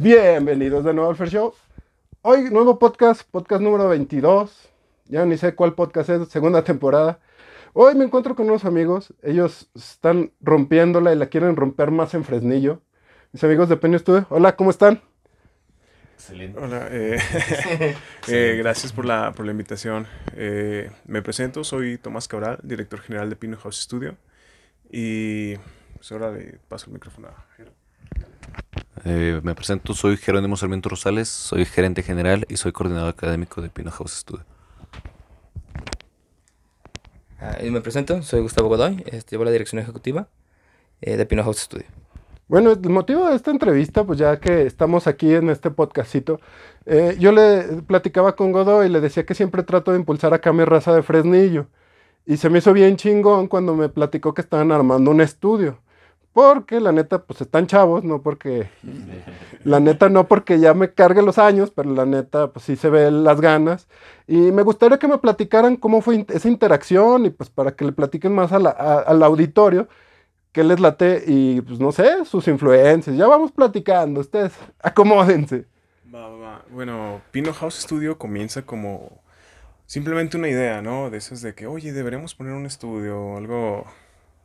Bienvenidos de nuevo al Fair Show. Hoy nuevo podcast, podcast número 22. Ya ni sé cuál podcast es, segunda temporada. Hoy me encuentro con unos amigos. Ellos están rompiéndola y la quieren romper más en Fresnillo. Mis amigos de Peño Studio. Hola, ¿cómo están? Excelente. Hola, eh, eh, gracias por la, por la invitación. Eh, me presento, soy Tomás Cabral, director general de Pino House Studio. Y pues ahora le paso el micrófono a Jero. Me presento, soy Jerónimo Sarmiento Rosales, soy gerente general y soy coordinador académico de Pino House Studio. Ah, y me presento, soy Gustavo Godoy, este, llevo la dirección ejecutiva de Pino House Studio. Bueno, el motivo de esta entrevista, pues ya que estamos aquí en este podcastito, eh, yo le platicaba con Godoy y le decía que siempre trato de impulsar acá mi raza de Fresnillo. Y se me hizo bien chingón cuando me platicó que estaban armando un estudio. Porque la neta, pues están chavos, no porque. La neta, no porque ya me cargue los años, pero la neta, pues sí se ve las ganas. Y me gustaría que me platicaran cómo fue esa interacción y pues para que le platiquen más al auditorio qué les late y pues no sé, sus influencias. Ya vamos platicando, ustedes acomódense. Bueno, Pino House Studio comienza como simplemente una idea, ¿no? De esas de que, oye, deberíamos poner un estudio, algo...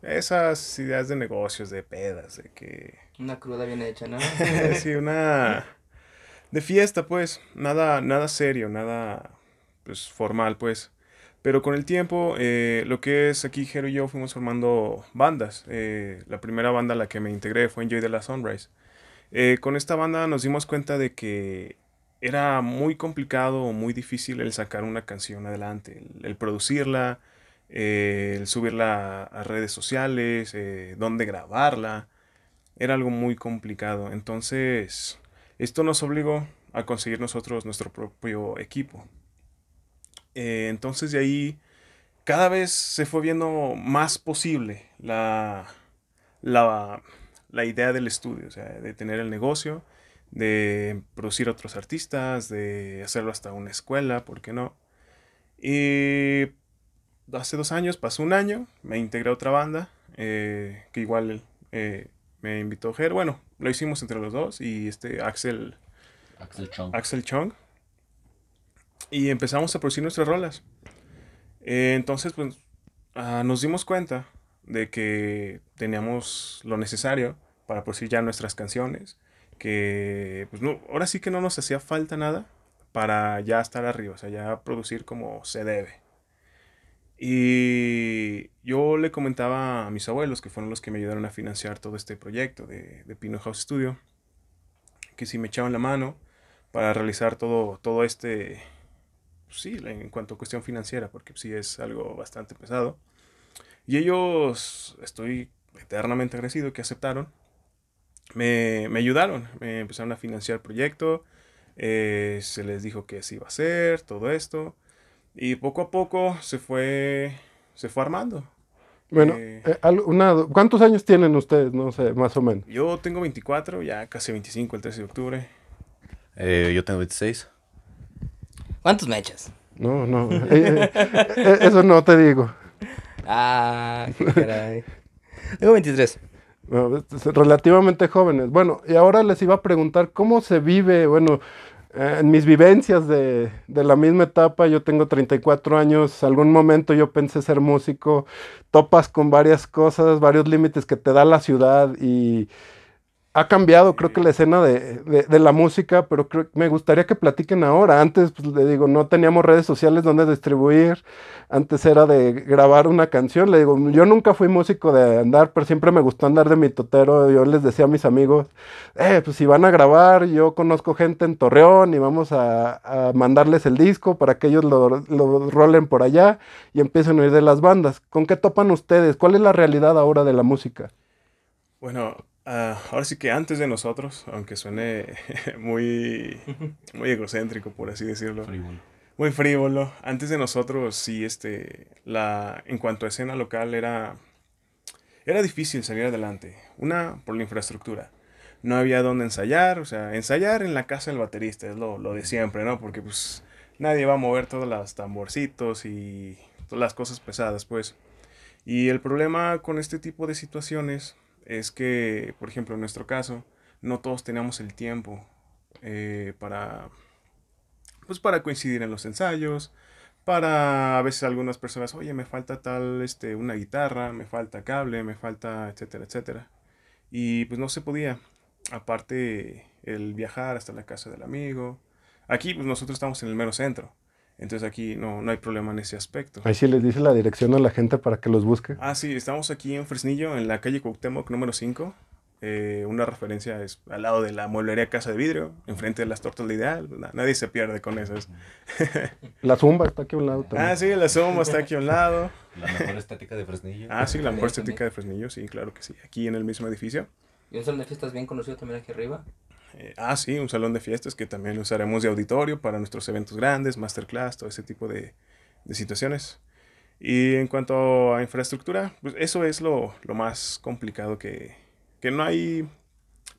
Esas ideas de negocios, de pedas, de que... Una cruda bien hecha, ¿no? sí, una... De fiesta, pues. Nada, nada serio, nada, pues, formal, pues. Pero con el tiempo, eh, lo que es aquí, Jero y yo fuimos formando bandas. Eh, la primera banda a la que me integré fue Enjoy de la Sunrise. Eh, con esta banda nos dimos cuenta de que era muy complicado o muy difícil el sacar una canción adelante, el, producirla, el subirla a redes sociales, dónde grabarla. Era algo muy complicado. Entonces, esto nos obligó a conseguir nosotros nuestro propio equipo. Eh, entonces de ahí cada vez se fue viendo más posible la, la, la, idea del estudio, o sea, de tener el negocio, de producir otros artistas, de hacerlo hasta una escuela, ¿por qué no? Y hace dos años, pasó un año, me integré a otra banda, eh, que igual eh, me invitó a Ger, bueno, lo hicimos entre los dos, y este Axel... Axel Chong. Axel Chong y empezamos a producir nuestras rolas. Eh, entonces, pues, ah, nos dimos cuenta de que teníamos lo necesario para producir ya nuestras canciones, que pues no, ahora sí que no nos hacía falta nada para ya estar arriba, o sea, ya producir como se debe. Y yo le comentaba a mis abuelos, que fueron los que me ayudaron a financiar todo este proyecto de, de Pino House Studio, que si me echaban la mano para realizar todo, todo este, sí, en cuanto a cuestión financiera, porque sí es algo bastante pesado. Y ellos, estoy eternamente agradecido que aceptaron, me, me ayudaron, me empezaron a financiar el proyecto, eh, se les dijo que se iba a hacer, todo esto, y poco a poco se fue, se fue armando. Bueno, eh, eh, ¿cuántos años tienen ustedes? No sé, más o menos. Yo tengo 24, ya casi 25 el 13 de octubre. yo tengo 26. ¿Cuántos me echas? No, no. Eh, eh, eh, eso no te digo. Ah, qué caray. Tengo 23. relativamente jóvenes. Bueno, y ahora les iba a preguntar cómo se vive, bueno, en mis vivencias de, de, la misma etapa, yo tengo 34 años, algún momento yo pensé ser músico, topas con varias cosas, varios límites que te da la ciudad y ha cambiado, creo que la escena de, de, la música, pero creo, me gustaría que platiquen ahora. Antes, pues le digo, no teníamos redes sociales donde distribuir. Antes era de grabar una canción. Le digo, yo nunca fui músico de andar, pero siempre me gustó andar de mi totero. Yo les decía a mis amigos, eh, pues si van a grabar, yo conozco gente en Torreón y vamos a, a mandarles el disco para que ellos lo, lo rolen por allá y empiecen a oír de las bandas. ¿Con qué topan ustedes? ¿Cuál es la realidad ahora de la música? Bueno, Ah, ahora sí que antes de nosotros, aunque suene muy, muy egocéntrico, por así decirlo. Muy frívolo. Antes de nosotros, sí, este, la, en cuanto a escena local, era, era difícil salir adelante. Una, por la infraestructura. No había dónde ensayar, o sea, ensayar en la casa del baterista es lo, lo de siempre, ¿no? Porque pues nadie va a mover todos los tamborcitos y todas las cosas pesadas, pues. Y el problema con este tipo de situaciones es que, por ejemplo, en nuestro caso, no todos teníamos el tiempo eh, para, pues para coincidir en los ensayos, para a veces algunas personas, oye, me falta tal, este, una guitarra, me falta cable, me falta, etcétera, etcétera. Y pues no se podía. Aparte, el viajar hasta la casa del amigo. Aquí, pues nosotros estamos en el mero centro. Entonces aquí no, no hay problema en ese aspecto. Ahí sí les dice la dirección a la gente para que los busque. Ah, sí, estamos aquí en Fresnillo, en la calle Cuauhtémoc número 5. Eh, una referencia es al lado de la mueblería Casa de Vidrio, enfrente de las tortas de Ideal. Na- Nadie se pierde con esas. La zumba está aquí a un lado también. ah, sí, la Soma está aquí a un lado. La mejor estética de Fresnillo. Ah, sí, la mejor También, estética de Fresnillo, sí, claro que sí. Aquí en el mismo edificio. Y un salón de fiestas bien conocido también aquí arriba. Eh, ah, sí, un salón de fiestas que también usaremos de auditorio para nuestros eventos grandes, masterclass, todo ese tipo de, situaciones. Y en cuanto a infraestructura, pues eso es lo, lo más complicado que, que no hay,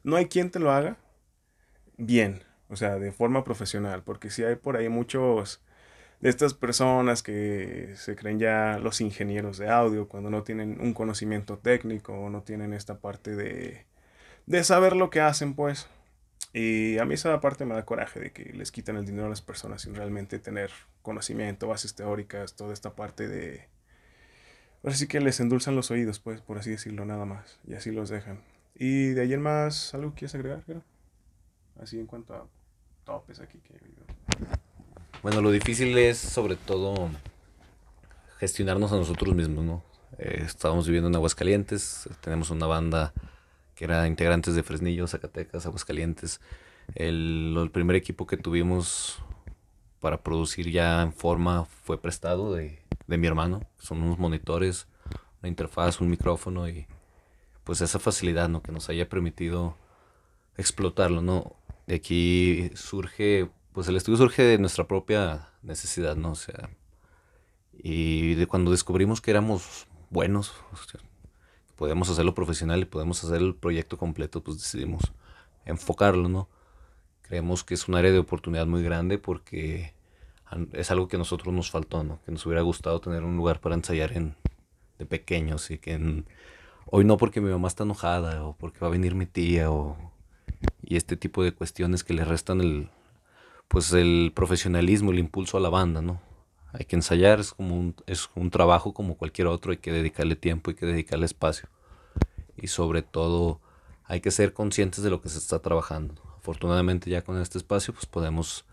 no hay quien te lo haga bien, o sea, de forma profesional, porque si hay por ahí muchos de estas personas que se creen ya los ingenieros de audio cuando no tienen un conocimiento técnico o no tienen esta parte de, de saber lo que hacen, pues. Y a mí esa parte me da coraje de que les quitan el dinero a las personas sin realmente tener conocimiento, bases teóricas, toda esta parte de... Ahora sí que les endulzan los oídos, pues, por así decirlo, nada más. Y así los dejan. Y de en más, ¿algo quieres agregar, Jero? Así en cuanto a topes aquí que. Bueno, lo difícil es sobre todo gestionarnos a nosotros mismos, ¿no? Eh, estábamos viviendo en Aguascalientes, tenemos una banda que era integrantes de Fresnillo, Zacatecas, Aguascalientes. El, el primer equipo que tuvimos para producir ya en forma fue prestado de, de mi hermano. Son unos monitores, una interfaz, un micrófono y pues esa facilidad, ¿no? Que nos haya permitido explotarlo, ¿no? De aquí surge, pues el estudio surge de nuestra propia necesidad, ¿no? O sea, y de cuando descubrimos que éramos buenos, o sea, podemos hacerlo profesional y podemos hacer el proyecto completo, pues decidimos enfocarlo, ¿no? Creemos que es un área de oportunidad muy grande porque es algo que a nosotros nos faltó, ¿no? Que nos hubiera gustado tener un lugar para ensayar en, de pequeños y que hoy no porque mi mamá está enojada o porque va a venir mi tía o y este tipo de cuestiones que le restan el pues el profesionalismo, el impulso a la banda, ¿no? Hay que ensayar, es como un, es un trabajo como cualquier otro, hay que dedicarle tiempo, hay que dedicarle espacio. Y sobre todo hay que ser conscientes de lo que se está trabajando. Afortunadamente ya con este espacio pues podemos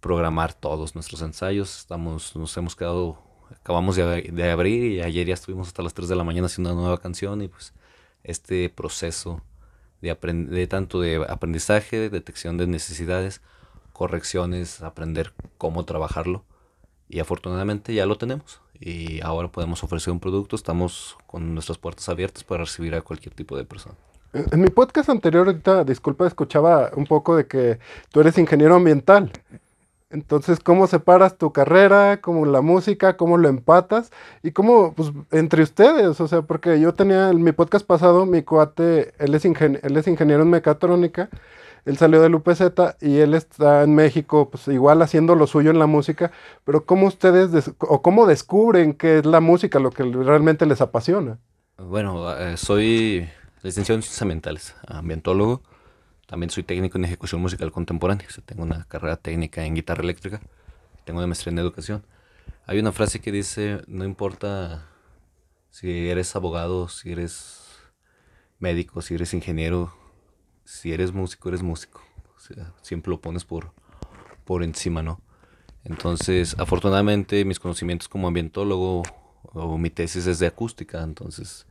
programar todos nuestros ensayos. Estamos, nos hemos quedado, acabamos de, de abrir y ayer ya estuvimos hasta las 3 de la mañana haciendo una nueva canción y pues este proceso de, de tanto de aprendizaje, de detección de necesidades, correcciones, aprender cómo trabajarlo. Y afortunadamente ya lo tenemos. Y ahora podemos ofrecer un producto. Estamos con nuestras puertas abiertas para recibir a cualquier tipo de persona. En mi podcast anterior, ahorita, disculpa, escuchaba un poco de que tú eres ingeniero ambiental. Entonces, ¿cómo separas tu carrera, cómo la música, cómo lo empatas y cómo, pues, entre ustedes? O sea, porque yo tenía en mi podcast pasado, mi cuate, él es, ingen- él es ingeniero en mecatrónica, él salió del UPZ y él está en México, pues, igual haciendo lo suyo en la música, pero ¿cómo ustedes, des- o cómo descubren qué es la música, lo que realmente les apasiona? Bueno, eh, soy licenciado en ciencias ambientales, ambientólogo. También soy técnico en ejecución musical contemporánea. tengo una carrera técnica en guitarra eléctrica. Tengo una maestría en educación. Hay una frase que dice, no importa si eres abogado, si eres médico, si eres ingeniero, si eres músico, eres músico. O sea, siempre lo pones por, por encima, ¿no? Entonces, afortunadamente, mis conocimientos como ambientólogo o mi tesis es de acústica, entonces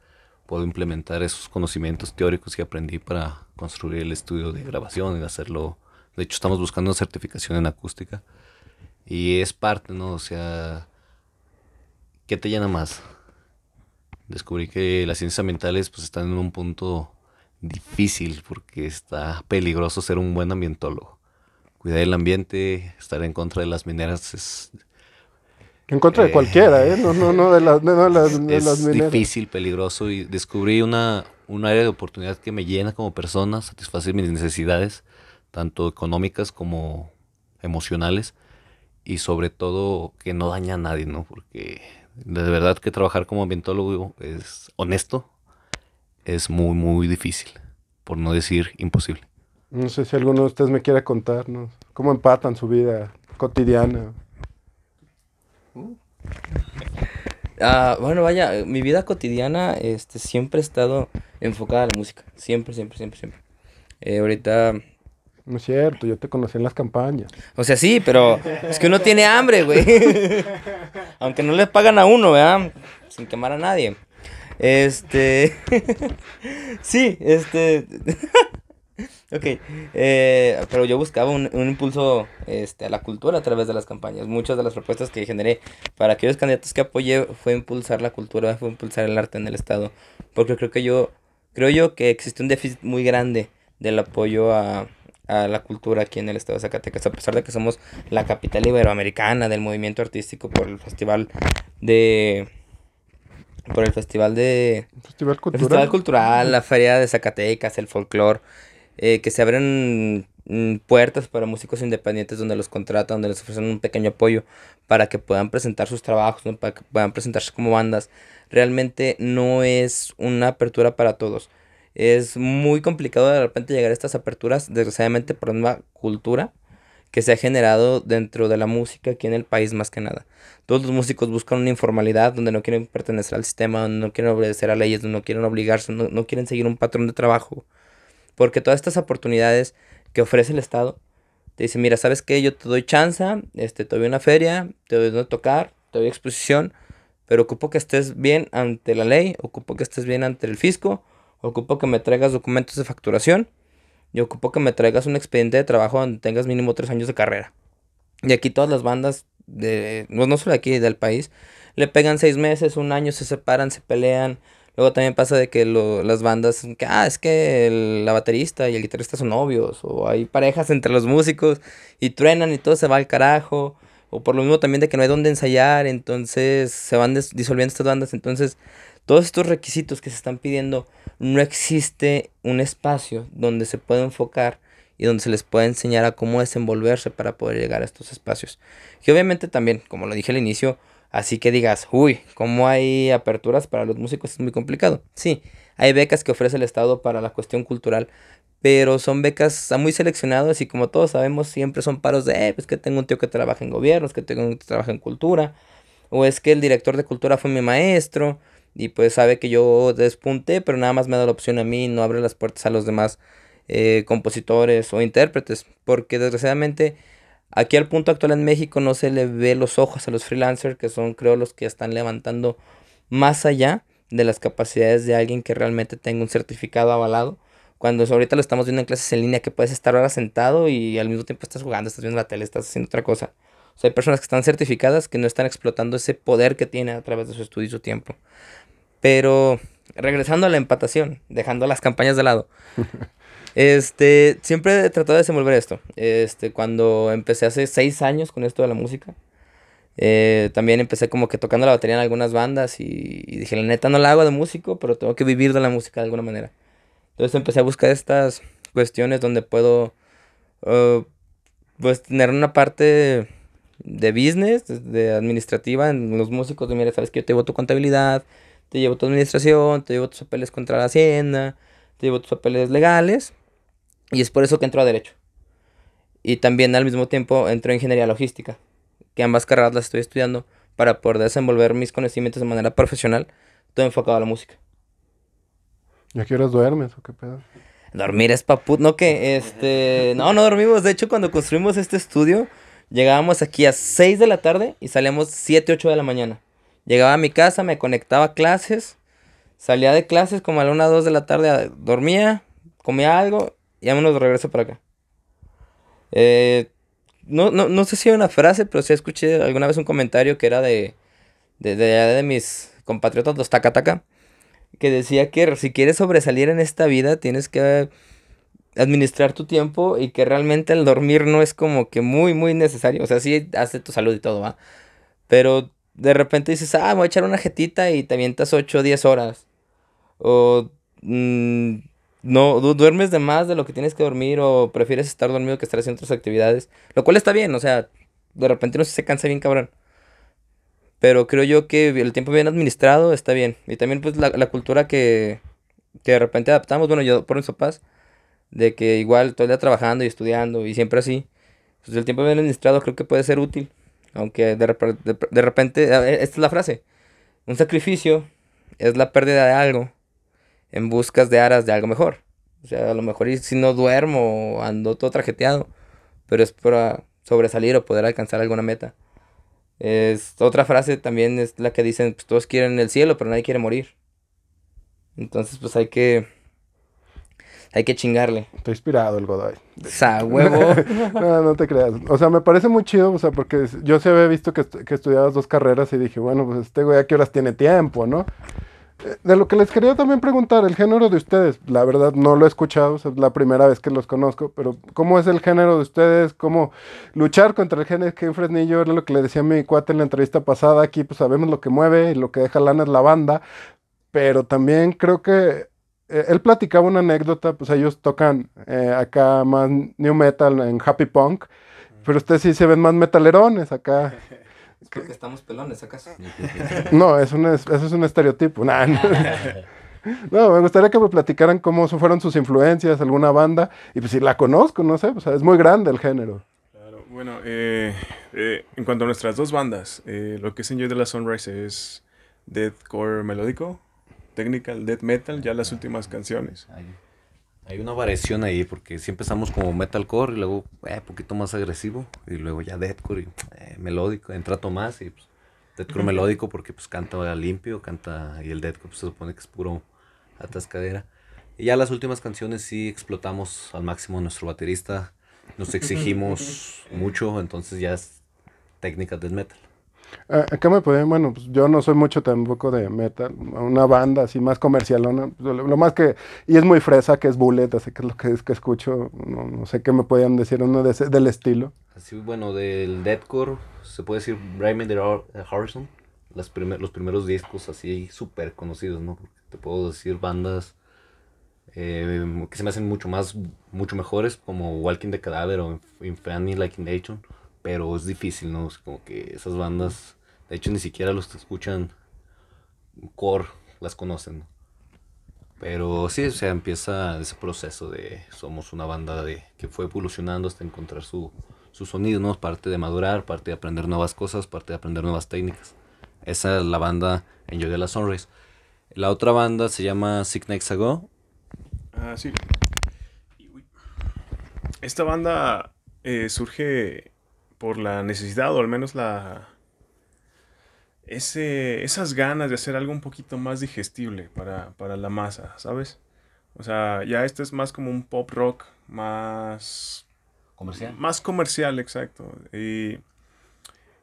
puedo implementar esos conocimientos teóricos que aprendí para construir el estudio de grabación y hacerlo. De hecho, estamos buscando una certificación en acústica y es parte, ¿no? O sea, ¿qué te llena más? Descubrí que las ciencias ambientales pues están en un punto difícil porque está peligroso ser un buen ambientólogo. Cuidar el ambiente, estar en contra de las mineras es, En contra de Eh, cualquiera, ¿eh? No, no, no, de las, no, de las, de es las mineras. difícil, peligroso y descubrí una, un área de oportunidad que me llena como persona, satisface mis necesidades, tanto económicas como emocionales y sobre todo que no daña a nadie, ¿no? Porque de verdad que trabajar como ambientólogo es honesto, es muy, muy difícil, por no decir imposible. No sé si alguno de ustedes me quiere contar, ¿no? ¿Cómo empatan su vida cotidiana? Ah, bueno, vaya, mi vida cotidiana este, siempre ha estado enfocada a la música. Siempre, siempre, siempre, siempre. Eh, ahorita, No es cierto, yo te conocí en las campañas. o sea, sí, pero es que uno tiene hambre, güey. Aunque no le pagan a uno, ¿verdad? Sin quemar a nadie. Este. sí, este. ok. eh, pero yo buscaba un, un impulso este, a la cultura a través de las campañas. Muchas de las propuestas que generé para aquellos candidatos que apoyé fue impulsar la cultura, fue impulsar el arte en el Estado. Porque creo que yo. Creo yo que existe un déficit muy grande del apoyo a, a la cultura aquí en el estado de Zacatecas, a pesar de que somos la capital iberoamericana del movimiento artístico por el festival de por el festival de Festival el cultural. festival cultural, la feria de Zacatecas, el folclore, eh, que se abren mm, puertas para músicos independientes donde los contratan, donde les ofrecen un pequeño apoyo para que puedan presentar sus trabajos, ¿no? para que puedan presentarse como bandas. Realmente no es una apertura para todos. Es muy complicado de repente llegar a estas aperturas, desgraciadamente por una cultura que se ha generado dentro de la música aquí en el país más que nada. Todos los músicos buscan una informalidad donde no quieren pertenecer al sistema, donde no quieren obedecer a leyes, donde no quieren obligarse, no, no quieren seguir un patrón de trabajo. Porque todas estas oportunidades que ofrece el Estado, te dicen, mira, ¿sabes qué? Yo te doy chance, este, te doy una feria, te doy donde tocar, te doy exposición, pero ocupo que estés bien ante la ley, ocupo que estés bien ante el fisco, ocupo que me traigas documentos de facturación y ocupo que me traigas un expediente de trabajo donde tengas mínimo tres años de carrera. Y aquí todas las bandas, de, no, no solo aquí, del país, le pegan seis meses, un año, se separan, se pelean. Luego también pasa de que lo- las bandas, que, ah, es que la baterista y el guitarrista son novios, o hay parejas entre los músicos y truenan y todo se va al carajo, o por lo mismo también de que no hay dónde ensayar, entonces se van disolviendo estas bandas. Entonces, todos estos requisitos que se están pidiendo, no existe un espacio donde se pueda enfocar y donde se les pueda enseñar a cómo desenvolverse para poder llegar a estos espacios. Y obviamente también, como lo dije al inicio, así que digas, uy, ¿cómo hay aperturas para los músicos? Es muy complicado. Sí, hay becas que ofrece el Estado para la cuestión cultural, pero son becas muy seleccionadas y como todos sabemos, siempre son paros de, eh, pues que tengo un tío que trabaja en gobierno, es que tengo un tío que trabaja en cultura, o es que el director de cultura fue mi maestro y pues sabe que yo despunté, pero nada más me da la opción a mí, no abre las puertas a los demás eh, compositores o intérpretes, porque desgraciadamente aquí al punto actual en México no se le ve los ojos a los freelancers, que son creo los que están levantando más allá de las capacidades de alguien que realmente tenga un certificado avalado. Cuando ahorita lo estamos viendo en clases en línea, que puedes estar ahora sentado y al mismo tiempo estás jugando, estás viendo la tele, estás haciendo otra cosa. O sea, hay personas que están certificadas que no están explotando ese poder que tiene a través de su estudio y su tiempo. Pero regresando a la empatación, dejando las campañas de lado. Este, siempre he tratado de desenvolver esto. Este, cuando empecé hace seis años con esto de la música, eh, también empecé como que tocando la batería en algunas bandas y, y dije, la neta no la hago de músico, pero tengo que vivir de la música de alguna manera. Entonces empecé a buscar estas cuestiones donde puedo, eh, pues, tener una parte de business, de- de administrativa en los músicos. De, mira, sabes que yo te llevo tu contabilidad, te llevo tu administración, te llevo tus papeles contra la hacienda, te llevo tus papeles legales. Y es por eso que entro a Derecho. Y también al mismo tiempo entro a Ingeniería Logística, que ambas carreras las estoy estudiando para poder desenvolver mis conocimientos de manera profesional, todo enfocado a la música. ¿Y a qué horas duermes o qué pedo? Dormir es paput, no que este, no, no dormimos, de hecho cuando construimos este estudio, llegábamos aquí a 6 de la tarde y salíamos 7, 8 de la mañana. Llegaba a mi casa, me conectaba a clases, salía de clases como a la 1, 2 de la tarde, dormía, comía algo y vámonos de regreso para acá. Eh, no, no, no sé si hay una frase, pero sí escuché alguna vez un comentario que era de, de, de, de mis compatriotas, los Takataka, que decía que si quieres sobresalir en esta vida tienes que administrar tu tiempo y que realmente el dormir no es como que muy, muy necesario. O sea, sí hace tu salud y todo, ¿va? Pero de repente dices, ah, voy a echar una jetita y te avientas 8 o 10 horas. O mm, no, du- duermes de más de lo que tienes que dormir o prefieres estar dormido que estar haciendo otras actividades. Lo cual está bien, o sea, de repente uno se cansa bien cabrón. Pero creo yo que el tiempo bien administrado está bien. Y también pues la, la cultura que, que de repente adaptamos. Bueno, yo por mis papás, de que igual todo el día trabajando y estudiando y siempre así, pues el tiempo bien administrado creo que puede ser útil, aunque de, de- de repente, esta es la frase, un sacrificio es la pérdida de algo en buscas de aras de algo mejor. O sea, a lo mejor si no duermo ando todo trajeteado, pero es para sobresalir o poder alcanzar alguna meta. Es, otra frase también es la que dicen, pues todos quieren el cielo, pero nadie quiere morir. Entonces, pues hay que, hay que chingarle. Está inspirado el Godoy. Sa huevo. No, no te creas. O sea, me parece muy chido, o sea, porque yo sí había visto que, que estudiabas dos carreras y dije, bueno, pues este güey a qué horas tiene tiempo, ¿no? Eh, De lo que les quería también preguntar, el género de ustedes, la verdad no lo he escuchado, o sea, es la primera vez que los conozco, pero ¿cómo es el género de ustedes? ¿Cómo luchar contra el género que en Fresnillo? Era lo que le decía a mi cuate en la entrevista pasada, aquí pues sabemos lo que mueve y lo que deja lana es la banda, pero también creo que eh, él platicaba una anécdota, pues ellos tocan eh, acá más new metal en happy punk, pero ustedes sí se ven más metalerones acá. Es porque estamos pelones, ¿acaso? No, es un, es- eso es un estereotipo. Nah, no. No, me gustaría que me platicaran cómo fueron sus influencias, alguna banda, y pues si la conozco, no sé, o sea, es muy grande el género. Claro, bueno, eh, eh, en cuanto a nuestras dos bandas, eh, lo que es Enjoy de la Sunrise es deathcore melódico, technical death metal, ya las últimas canciones. Hay, hay una variación ahí, porque sí empezamos como metalcore y luego un poquito más agresivo, y luego ya deathcore y eh, melódico, entra Tomás y pues, deathcore melódico porque pues canta limpio, canta, y el deathcore pues, se supone que es puro atascadera. Y ya las últimas canciones sí explotamos al máximo a nuestro baterista, nos exigimos mucho, entonces ya es técnica death metal. Ah, Acá me pueden, bueno, pues yo no soy mucho tampoco de metal, una banda así más comercialona, pues, lo, lo más que, y es muy fresa, que es Bullet, así que es lo que es que escucho, no, no sé qué me podían decir uno de ese- del estilo. Así, bueno, del deathcore, se puede decir Brayman de Harrison, las primer- los primeros discos así súper conocidos, ¿no? Te puedo decir bandas eh, que se me hacen mucho más, mucho mejores, como Walking the Cadaver o Inf- Infamy Like Nation, pero es difícil, ¿no? Es como que esas bandas, de hecho, ni siquiera los que escuchan core las conocen, ¿no? Pero sí, o sea, empieza ese proceso de somos una banda de que fue evolucionando hasta encontrar su, su sonido, ¿no? Parte de madurar, parte de aprender nuevas cosas, parte de aprender nuevas técnicas. Esa es la banda Enjoy de la Sunrise. La otra banda se llama Six Nights Ago. Ah, sí. Esta banda eh, surge por la necesidad, o al menos la. Ese, esas ganas de hacer algo un poquito más digestible para, para la masa, ¿sabes? O sea, ya este es más como un pop rock, más. Comercial. Más comercial, exacto. Y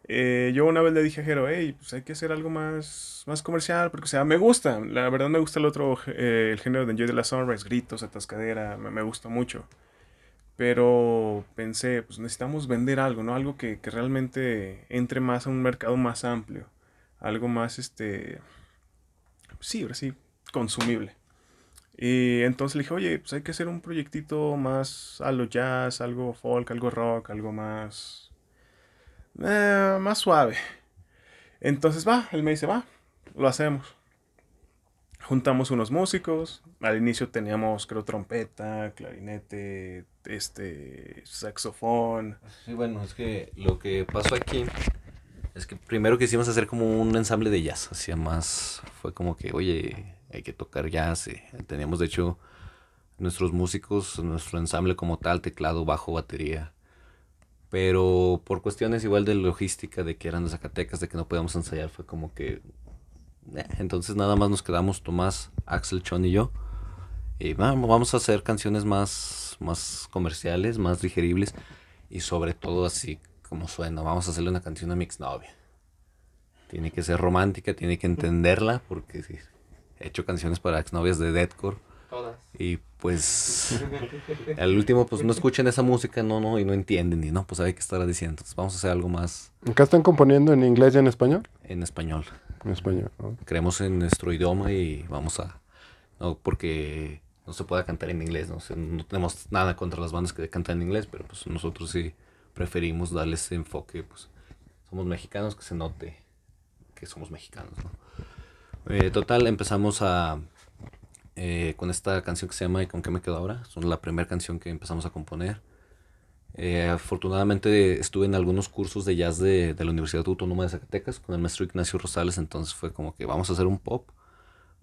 eh, yo una vez le dije a Jero, hey, pues hay que hacer algo más, más comercial, porque, o sea, me gusta. La verdad me gusta el otro, eh, el género de Enjoy de la Sunrise, gritos, atascadera, me, me gusta mucho. Pero pensé, pues necesitamos vender algo, ¿no? Algo que, que realmente entre más a un mercado más amplio. Algo más, este... Sí, ahora sí, consumible. Y entonces le dije, oye, pues hay que hacer un proyectito más a lo jazz, algo folk, algo rock, algo más... eh, más suave. Entonces va, él me dice, va, lo hacemos. Juntamos unos músicos. Al inicio teníamos, creo, trompeta, clarinete, este, saxofón. Sí, bueno, es que lo que pasó aquí es que primero quisimos hacer como un ensamble de jazz, hacía más, fue como que, oye, hay que tocar jazz. y teníamos de hecho nuestros músicos, nuestro ensamble como tal, teclado, bajo, batería. Pero por cuestiones igual de logística, de que eran de Zacatecas, de que no podíamos ensayar, fue como que... eh, entonces nada más nos quedamos Tomás, Axel, Chon y yo. Y vamos, vamos a hacer canciones más, más comerciales, más digeribles. Y sobre todo así como suena. Vamos a hacerle una canción a mi exnovia. Tiene que ser romántica, tiene que entenderla, porque sí, he hecho canciones para exnovias de deathcore. Todas. Y pues al último pues no escuchan esa música, no, no, y no entienden, y no, pues hay que estar diciendo. Entonces vamos a hacer algo más Acá están componiendo en inglés y en español. en español. En español. ¿no? Creemos en nuestro idioma y vamos a... No porque no se pueda cantar en inglés, ¿no? O sea, no tenemos nada contra las bandas que cantan en inglés, pero pues nosotros sí preferimos darle ese enfoque, pues somos mexicanos, que se note que somos mexicanos, ¿no? Eh, total, empezamos a eh, con esta canción que se llama ¿Y con qué me quedo ahora? Es la primera canción que empezamos a componer. Eh, afortunadamente estuve en algunos cursos de jazz de, de, la Universidad Autónoma de Zacatecas con el maestro Ignacio Rosales, entonces fue como que vamos a hacer un pop,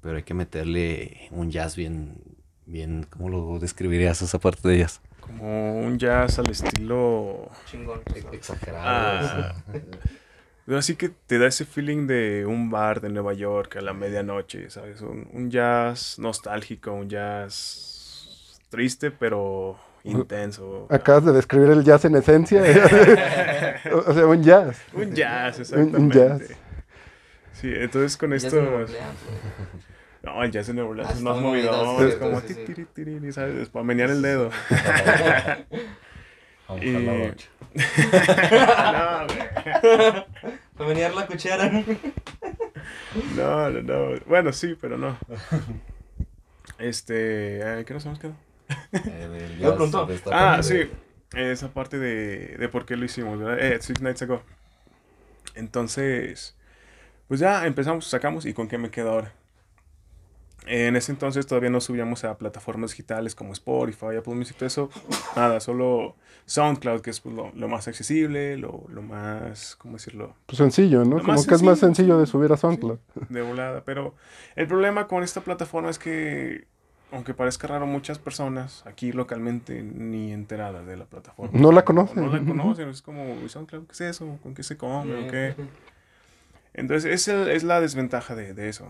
pero hay que meterle un jazz bien, bien, ¿cómo lo describirías esa parte de jazz? Como un jazz al estilo... Chingón. Exagerado. Ah. Así que te da ese feeling de un bar de Nueva York a la medianoche, ¿sabes? Un, un jazz nostálgico, un jazz triste, pero intenso. Acabas de describir el jazz en esencia. o sea, un jazz. Un jazz, exactamente. Un, un jazz. Sí, entonces con esto... No, el jazz de Nueva Orleans es más movido, es como... sí, sí. ti, tiri, tiri, ¿sabes? Para menear el dedo. Y-. no, güey. Para menear la cuchara. No, no, no. Bueno, sí, pero no. Este... eh, ¿Qué nos hemos quedado? Eh, Yo pregunto. Ah, sí. de- Esa parte de, de por qué lo hicimos, ¿verdad? Eh, Six Nights Ago. Entonces, pues ya empezamos, sacamos y con qué me quedo ahora. En ese entonces todavía no subíamos a plataformas digitales como Spotify, Apple Music, todo eso. Nada, solo SoundCloud, que es pues, lo, lo más accesible, lo, lo más, ¿cómo decirlo? Pues sencillo, ¿no? Lo Como que es más sencillo, de subir a sí. SoundCloud. de volada. Pero el problema con esta plataforma es que, aunque parezca raro, muchas personas aquí localmente ni enteradas de la plataforma. No la conocen. No la conocen. Es como, "¿Y SoundCloud qué es eso? ¿Con qué se come? ¿O qué? Entonces, esa es la desventaja de, de eso.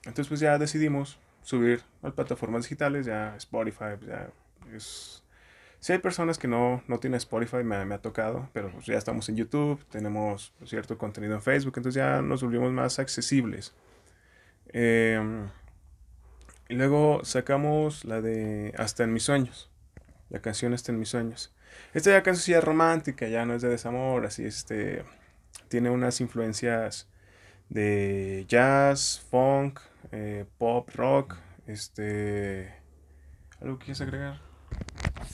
Entonces, pues ya decidimos subir a plataformas digitales, ya Spotify, pues, ya es... Si hay personas que no, no tienen Spotify, me, me ha tocado, pero pues ya estamos en YouTube, tenemos cierto contenido en Facebook, entonces ya nos volvimos más accesibles. Em, y luego sacamos la de Hasta en mis sueños, la canción Hasta en mis sueños. Esta ya canción sí es romántica, ya no es de desamor, así este tiene unas influencias de jazz, funk, eh, pop, rock, este algo que quieres agregar.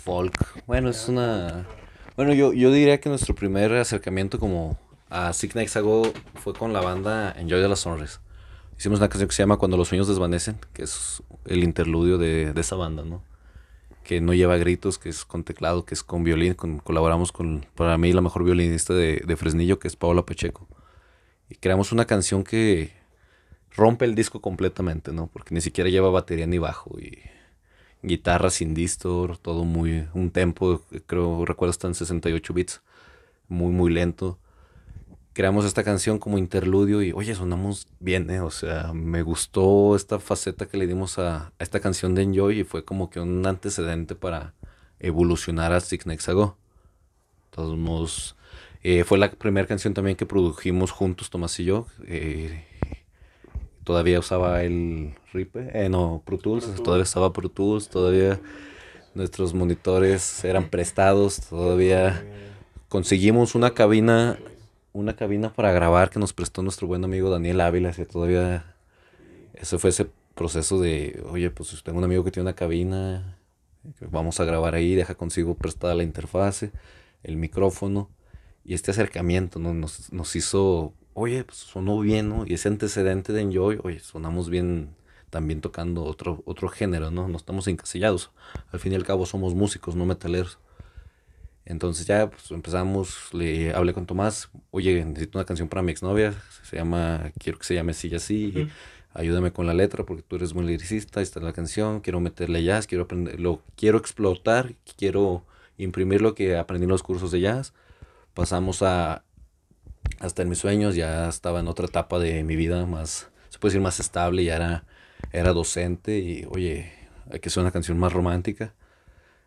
Folk. Bueno, es una... Bueno, yo, yo diría que nuestro primer acercamiento como a Six Nights Ago fue con la banda Enjoy de las Sonres. Hicimos una canción que se llama Cuando los sueños desvanecen, que es el interludio de, de esa banda, ¿no? Que no lleva gritos, que es con teclado, que es con violín. con- colaboramos con, para mí, la mejor violinista de, de Fresnillo, que es Paola Pacheco. Y creamos una canción que rompe el disco completamente, ¿no? Porque ni siquiera lleva batería ni bajo y guitarra sin distor, todo muy, un tempo, creo, recuerdo está en 68 bits, muy, muy lento. Creamos esta canción como interludio y, oye, sonamos bien, ¿eh? O sea, me gustó esta faceta que le dimos a, esta canción de Enjoy y fue como que un antecedente para evolucionar a Six Next Ago. De todos modos, eh, fue la primera canción también que produjimos juntos, Tomás y yo. eh, todavía usaba el Ripe, eh, no, Pro Tools, Pro Tools. todavía estaba Pro Tools, todavía nuestros monitores eran prestados, todavía conseguimos una cabina, una cabina para grabar que nos prestó nuestro buen amigo Daniel Ávila, que todavía ese fue ese proceso de, oye, pues tengo un amigo que tiene una cabina, vamos a grabar ahí, deja consigo prestada la interfase, el micrófono y este acercamiento ¿no? nos, nos hizo, oye, pues sonó bien, ¿no? Y ese antecedente de Enjoy, oye, sonamos bien también tocando otro, otro género, ¿no? No estamos encasillados. Al fin y al cabo somos músicos, no metaleros. Entonces ya pues, empezamos, le hablé con Tomás, oye, necesito una canción para mi exnovia, se llama, quiero que se llame así y así, ayúdame con la letra porque tú eres muy liricista, ahí está la canción, quiero meterle jazz, quiero aprender, lo quiero explotar, quiero imprimir lo que aprendí en los cursos de jazz. Pasamos a hasta en mis sueños, ya estaba en otra etapa de mi vida más, se puede decir más estable, ya era, era docente y oye, hay que hacer una canción más romántica.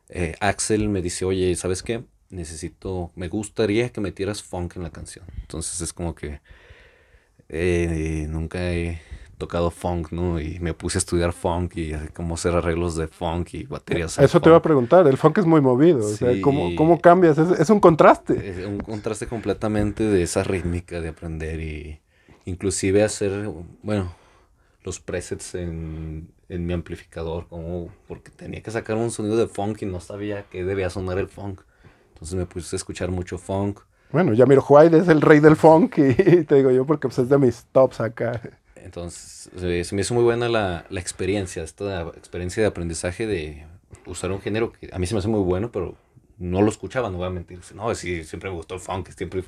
Eh, Axel me dice, oye, ¿sabes qué? Necesito, me gustaría que metieras funk en la canción. Entonces es como que eh, nunca he tocado funk, ¿no? Y me puse a estudiar funk y cómo hacer arreglos de funk y baterías. Eso te iba a preguntar, el funk es muy movido, o sea, ¿cómo, cómo cambias? Es, es un contraste. Es un contraste completamente de esa rítmica de aprender y inclusive hacer, bueno, los presets en, en mi amplificador, como porque tenía que sacar un sonido de funk y no sabía qué debía sonar el funk. Entonces me puse a escuchar mucho funk. Bueno, Yamiro White es el rey del funk y, te digo yo porque pues, es de mis tops acá. Entonces, se me hizo muy buena la, la experiencia, esta experiencia de aprendizaje de usar un género que a mí se me hace muy bueno, pero no lo escuchaba, no voy a mentir. No, sí, siempre me gustó el funk, siempre...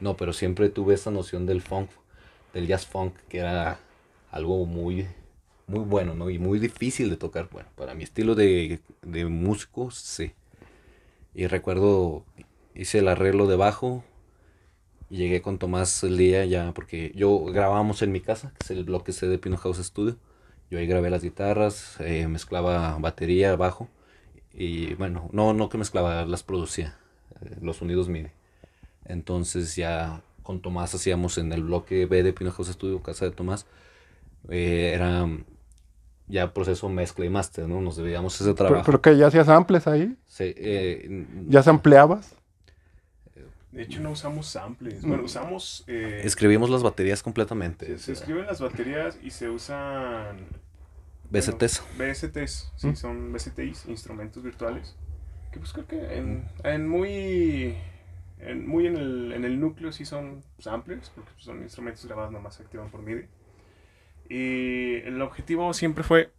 No, pero siempre tuve esa noción del funk, del jazz funk, que era algo muy, muy bueno, ¿no? Y muy difícil de tocar. Bueno, para mi estilo de, de músico, sí. Y recuerdo, hice el arreglo de bajo y llegué con Tomás el día ya, porque yo grabábamos en mi casa, que es el bloque C de Pino House Studio. Yo ahí grabé las guitarras, eh, mezclaba batería, bajo. Y bueno, no, no que mezclaba, las producía, eh, los sonidos MIDI. Entonces ya con Tomás hacíamos en el bloque B de Pino House Studio, casa de Tomás, eh, era ya proceso mezcla y master, ¿no? Nos debíamos ese Pero, trabajo. pero que ya hacías samples ahí, Sí, eh, ya sampleabas. De hecho, no usamos samples. Bueno, usamos. eh, escribimos las baterías completamente. se, se escriben las baterías y se usan. BSTs. bueno, BSTs, sí, Mm. son BSTs, instrumentos virtuales. Que pues creo que en, en muy. En, muy en el, en el núcleo sí son samplers, porque son instrumentos grabados nada más se activan por MIDI. Y el objetivo siempre fue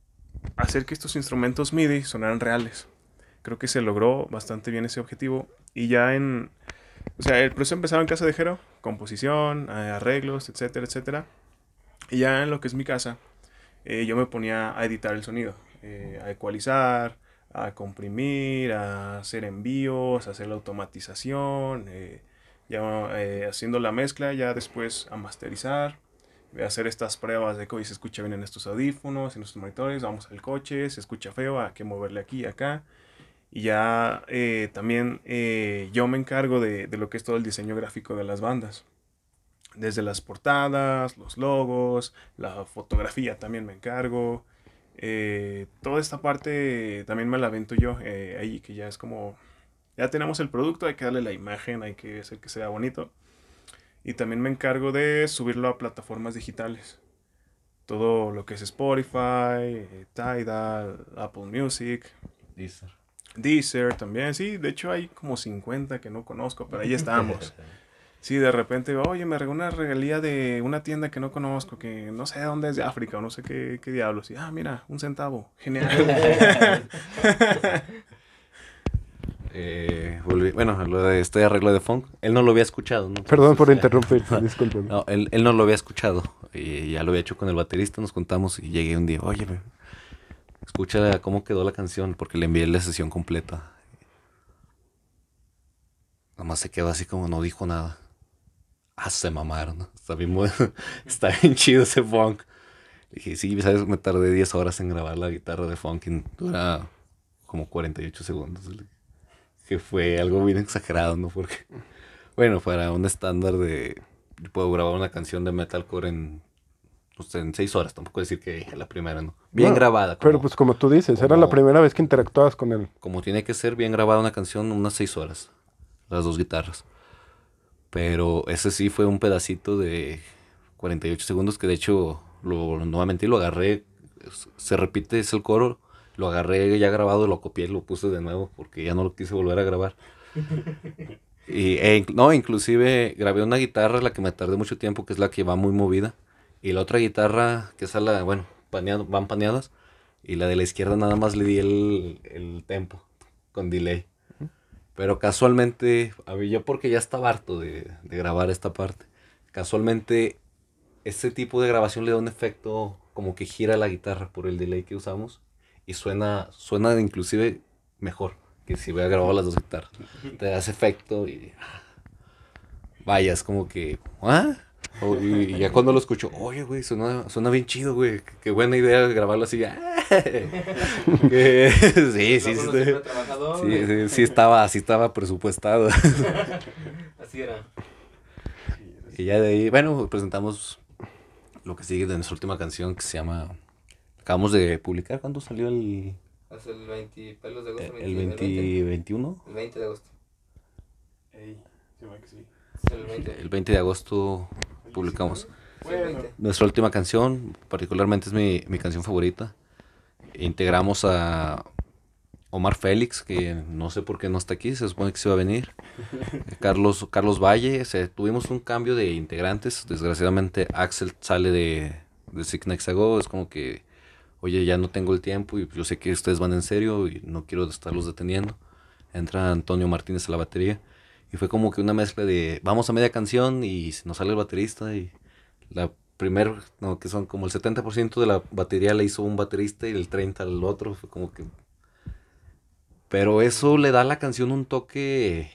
hacer que estos instrumentos MIDI sonaran reales. Creo que se logró bastante bien ese objetivo. Y ya en. O sea, el proceso empezaba en casa de Jero, composición, eh, arreglos, etcétera, etcétera. Y ya en lo que es mi casa, eh, yo me ponía a editar el sonido, eh, a ecualizar, a comprimir, a hacer envíos, a hacer la automatización, ya haciendo la mezcla, ya después a masterizar, a hacer estas pruebas de que se escucha bien en estos audífonos, en estos monitores, vamos al coche, se escucha feo, hay que moverle aquí y acá. Y ya eh, también eh, yo me encargo de, de lo que es todo el diseño gráfico de las bandas. Desde las portadas, los logos, la fotografía también me encargo. Eh, toda esta parte también me la avento yo ahí, que ya es como... Ya tenemos el producto, hay que darle la imagen, hay que hacer que sea bonito. Y también me encargo de subirlo a plataformas digitales. Todo lo que es Spotify, Tidal, Apple Music, Deezer también, sí, de hecho hay como 50 que no conozco, pero ahí estamos. Sí, de repente, oye, me regaló una regalía de una tienda que no conozco, que no sé de dónde es de África o no sé qué, qué diablos. Y, ah, mira, un centavo, genial. Eh, volví- bueno, lo de este arreglo de funk, él no lo había escuchado, ¿no? Perdón por interrumpir, disculpen. No, él, él no lo había escuchado. Y ya lo había hecho con el baterista, nos contamos y llegué un día, oye, escucha cómo quedó la canción, porque le envié la sesión completa. Nomás se quedó así como no dijo nada. Ah, se mamaron. Está bien, bueno, está bien chido ese funk. Dije, sí, sabes, me tardé 10 horas en grabar la guitarra de funk y dura como 48 segundos. Que fue algo bien exagerado, ¿no? Porque, bueno, para un estándar de puedo grabar una canción de metalcore en, sé, en seis horas. Tampoco decir que la primera, ¿no? Bien No, grabada. Pero como- pues como tú dices, era como- la primera vez que interactuabas con él. como tiene que ser, bien grabada una canción, unas seis horas. Las dos guitarras. Pero ese sí fue un pedacito de 48 segundos que de hecho, lo, nuevamente lo agarré. Se repite, es el coro. Lo agarré ya grabado, lo copié y lo puse de nuevo porque ya no lo quise volver a grabar. Y, e no, inclusive grabé una guitarra, la que me tardé mucho tiempo, que es la que va muy movida. Y la otra guitarra, que es la, bueno, paneado- van paneadas. Y la de la izquierda nada más le di el, el tempo con delay. Pero casualmente, a mí yo porque ya estaba harto de, de grabar esta parte. Casualmente, este tipo de grabación le da un efecto como que gira la guitarra por el delay que usamos. Y suena, suena inclusive mejor que si hubiera grabado las dos guitarras. Te da ese efecto y... Vaya, es como que... ¿Ah? O- y, y ya cuando lo escucho, oye, güey, suena, suena bien chido, güey. Qué, qué buena idea grabarlo así. ¡Ah! Que- sí, sí, sí, sí. Sí, sí, sí estaba, sí estaba presupuestado. Así era. Y ya de ahí, bueno, presentamos lo que sigue de nuestra última canción que se llama... Acabamos de publicar, ¿cuándo salió el, Hace el 20 pelos de agosto. el 20, 21? El 20 de agosto. Ey, se que sí. El 20. El 20 de agosto publicamos Es el Bueno, 20. nuestra última canción, particularmente es mi, mi canción favorita. Integramos a Omar Félix, que no sé por qué no está aquí, se supone que se va a venir. Carlos, Carlos Valle, se- tuvimos un cambio de integrantes. Desgraciadamente Axel sale de, de Six Nights Ago, es como que, oye, ya no tengo el tiempo y yo sé que ustedes van en serio y no quiero estarlos deteniendo. Entra Antonio Martínez a la batería y fue como que una mezcla de, vamos a media canción y nos sale el baterista y la primer, no, que son como el 70% de la batería la hizo un baterista y el 30% al otro, fue como que... Pero eso le da a la canción un toque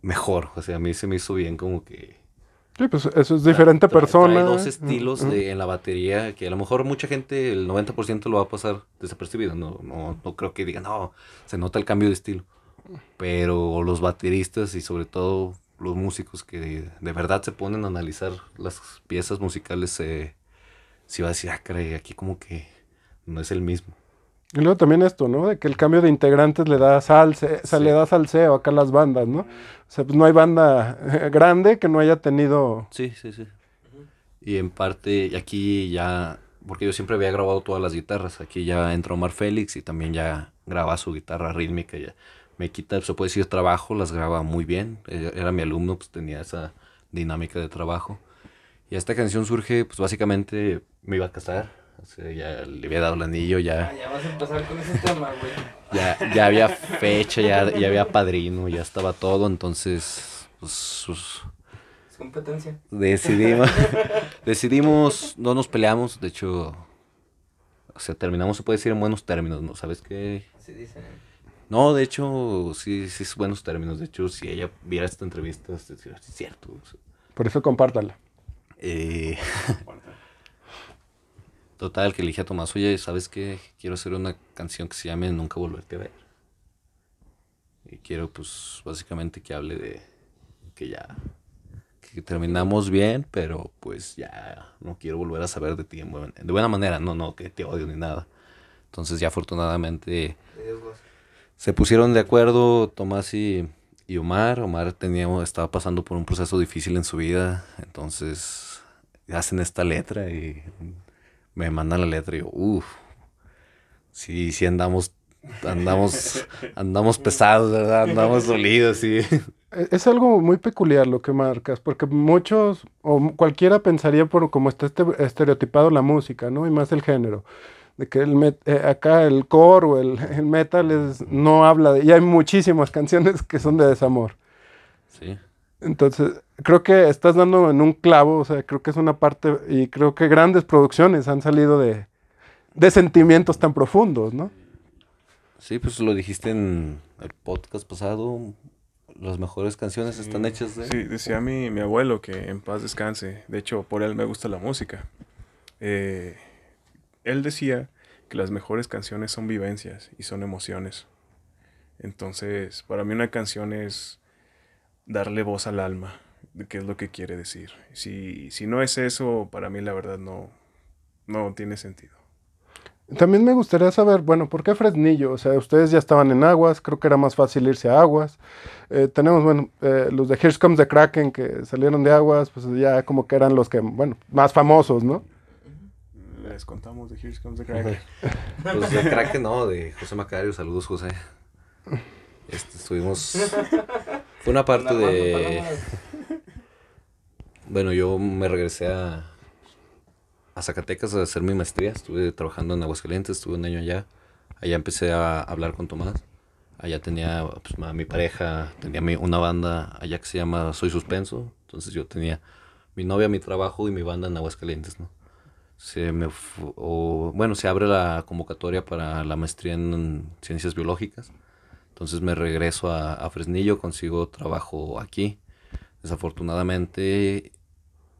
mejor, o sea, a mí se me hizo bien como que Sí, pues eso es diferente persona. Trae dos ¿eh? estilos de, en la batería que a lo mejor mucha gente, el 90% lo va a pasar desapercibido. No, no, no creo que digan, no, se nota el cambio de estilo. Pero los bateristas y sobre todo los músicos que de, verdad se ponen a analizar las piezas musicales, se si va a decir, ah, caray, aquí como que no es el mismo. Y luego también esto, ¿no? De que el cambio de integrantes le da salse, o sea, Sí. le da salseo acá a las bandas, ¿no? O sea, pues no hay banda eh, grande que no haya tenido... Sí, sí, sí. Y en parte, aquí ya, porque yo siempre había grabado todas las guitarras, aquí ya entra Omar Félix y también ya graba su guitarra rítmica, ya me quita, se puede decir, trabajo, las graba muy bien, eh, era mi alumno, pues tenía esa dinámica de trabajo. Y esta canción surge, pues básicamente me iba a casar, o sea, ya le había dado el anillo, ya, Ya vas a empezar con ese tema, güey. ya, ya había fecha, ya, ya había padrino, ya estaba todo, entonces, pues, pues, Es competencia. Decidimos, decidimos, no nos peleamos, de hecho, o sea, terminamos, se puede decir en buenos términos, ¿no? ¿Sabes qué? Así dicen. No, de hecho, sí, sí es buenos términos, de hecho, si ella viera esta entrevista, es decir, "Sí, es cierto. o sea, Por eso compártala. eh, total, que le dije a Tomás, oye, ¿sabes qué? Quiero hacer una canción que se llame Nunca Volverte a Ver. Y quiero, pues, básicamente que hable de que ya, que terminamos bien, pero pues ya no quiero volver a saber de ti en de buena manera, no, no, que te odio ni nada. Entonces ya afortunadamente se pusieron de acuerdo Tomás y, y Omar. Omar tenía, estaba pasando por un proceso difícil en su vida, entonces hacen esta letra y me mandan la letra y yo, uff, sí, sí andamos, andamos, andamos pesados, ¿verdad? Andamos dolidos, sí. E- Es algo muy peculiar lo que marcas, porque muchos o cualquiera pensaría por cómo está este, estereotipado la música, ¿no? Y más el género. De que el met- eh, acá el core o el, el metal es, no habla de... Y hay muchísimas canciones que son de desamor. Sí. Entonces, creo que estás dando en un clavo, o sea, creo que es una parte, y creo que grandes producciones han salido de, de sentimientos tan profundos, ¿no? Sí, pues lo dijiste en el podcast pasado. Las mejores canciones están hechas de... Sí, decía mi, mi abuelo que en paz descanse. De hecho, por él me gusta la música. Eh, él decía que las mejores canciones son vivencias y son emociones. Entonces, para mí una canción es darle voz al alma, de qué es lo que quiere decir. Si, si no es eso, para mí la verdad no, no tiene sentido. También me gustaría saber, bueno, ¿por qué Fresnillo? O sea, ustedes ya estaban en Aguas, creo que era más fácil irse a Aguas. Eh, tenemos, bueno, eh, los de Here Comes the Kraken que salieron de Aguas, pues ya como que eran los que, bueno, más famosos, ¿no? Les contamos de Here Comes the Kraken. Pues de Kraken, no, de José Macario. Saludos, José. Este, estuvimos... Fue una parte de... Bueno, yo me regresé a, a Zacatecas a hacer mi maestría. Estuve trabajando en Aguascalientes, estuve un año allá. Allá empecé a hablar con Tomás. Allá tenía pues, a mi pareja, tenía mi- una banda allá que se llama Soy Suspenso. Entonces yo tenía mi novia, mi trabajo y mi banda en Aguascalientes, ¿no? Se me o, bueno, se abre la convocatoria para la maestría en ciencias biológicas. Entonces me regreso a, a Fresnillo, consigo trabajo aquí. Desafortunadamente,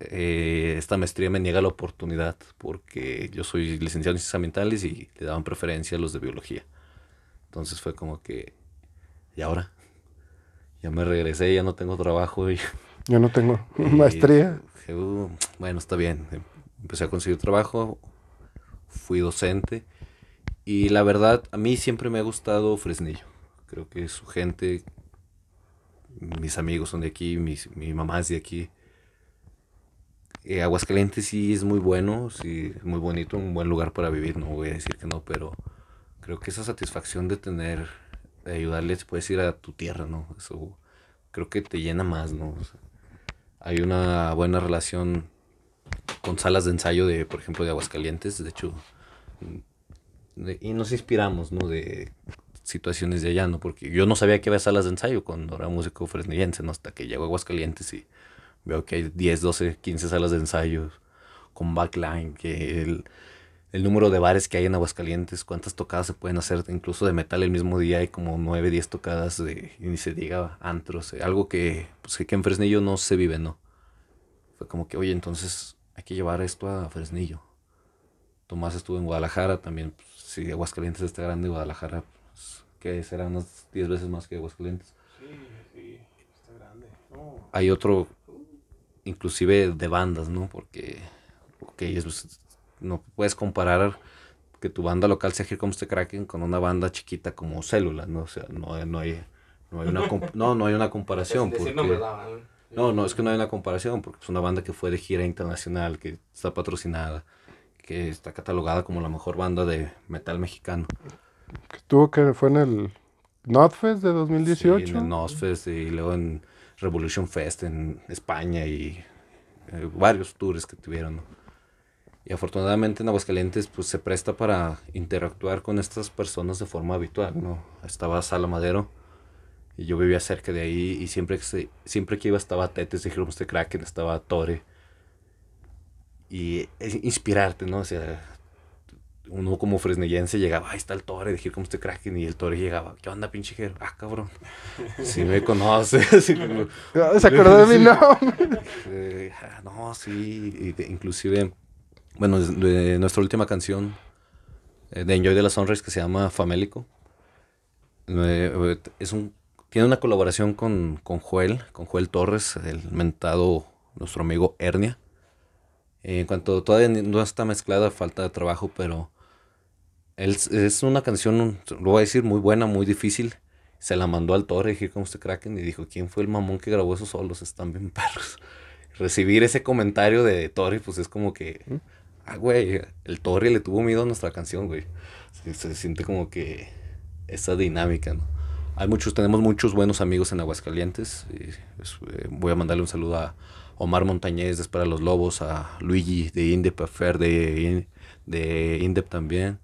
eh, esta maestría me niega la oportunidad porque yo soy licenciado en ciencias ambientales y le daban preferencia a los de biología. Entonces fue como que, ¿y ahora? Ya me regresé, ya no tengo trabajo y Yo no tengo y maestría. dije, "Uh, bueno, está bien. Em- Empecé a conseguir trabajo, fui docente y la verdad, a mí siempre me ha gustado Fresnillo. Creo que su gente, mis amigos son de aquí, mi mamá es de aquí. Eh, Aguascalientes sí es muy bueno, sí, es muy bonito, un buen lugar para vivir, no voy a decir que no, pero creo que esa satisfacción de tener, de ayudarle, se puede decir, a tu tierra, ¿no? Eso creo que te llena más, ¿no? Hay una buena relación con salas de ensayo de, por ejemplo, de Aguascalientes, de hecho, y nos inspiramos, ¿no? De situaciones de allá, ¿no? Porque yo no sabía que había salas de ensayo cuando era músico fresnillense, ¿no? Hasta que llego a Aguascalientes y veo que hay 10, 12, 15 salas de ensayo con backline, que el, el número de bares que hay en Aguascalientes, cuántas tocadas se pueden hacer, incluso de metal el mismo día hay como 9, 10 tocadas y ni se diga antros, algo que, pues, que en Fresnillo no se vive, ¿no? Fue como que, oye, entonces hay que llevar esto a Fresnillo. Tomás estuvo en Guadalajara también, pues, si Aguascalientes está grande, Guadalajara, pues, que será unas 10 veces más que Aguascalientes. Sí, sí, está grande. No. Hay otro, inclusive de bandas, ¿no? Porque, es, pues, no puedes comparar que tu banda local sea Here Comes the Kraken con una banda chiquita como Célula, ¿no? O sea, no, no hay, no hay una, comp- no, no hay una comparación. Decir porque- no, no, es que no hay una comparación, porque es una banda que fue de gira internacional, que está patrocinada, que está catalogada como la mejor banda de metal mexicano. Que Estuvo que fue en el Notfest de Sí, 2018. en el Nosfest y luego en Revolution Fest en España y eh, varios tours que tuvieron. ¿no? Y afortunadamente en Aguascalientes pues se presta para interactuar con estas personas de forma habitual, ¿no? Estaba Sala Madero y yo vivía cerca de ahí y siempre que, se- siempre que iba estaba Tetes de de Kraken, estaba Tore. Y es inspirarte, ¿no? O sea, uno como fresnillense llegaba, ahí está el Tore de the Kraken, y el Tore llegaba, ¿qué onda, pinche Jero? Ah, cabrón. Sí me conoce. así como, Ah, Se acordó de mi nombre. eh, ah, no, sí, de- inclusive, bueno, de, nuestra última canción eh, de Enjoy de la Sunrise que se llama Famélico, eh, es un, tiene una colaboración con, con Joel, con Joel Torres, el mentado, nuestro amigo Hernia. Eh, en cuanto todavía no está mezclada, falta de trabajo, pero él, es una canción, lo voy a decir, muy buena, muy difícil. Se la mandó al Torre, Here Comes the Kraken, y dijo, ¿quién fue el mamón que grabó esos solos? Están bien perros. Recibir ese comentario de Torre, pues es como que, ah, güey, el Torre le tuvo miedo a nuestra canción, güey. Se, se siente como que esa dinámica, ¿no? Hay muchos, tenemos muchos buenos amigos en Aguascalientes. eh, voy a mandarle un saludo a Omar Montañez de Espera los Lobos, a Luigi de Indep, a Fer de, de Indep también,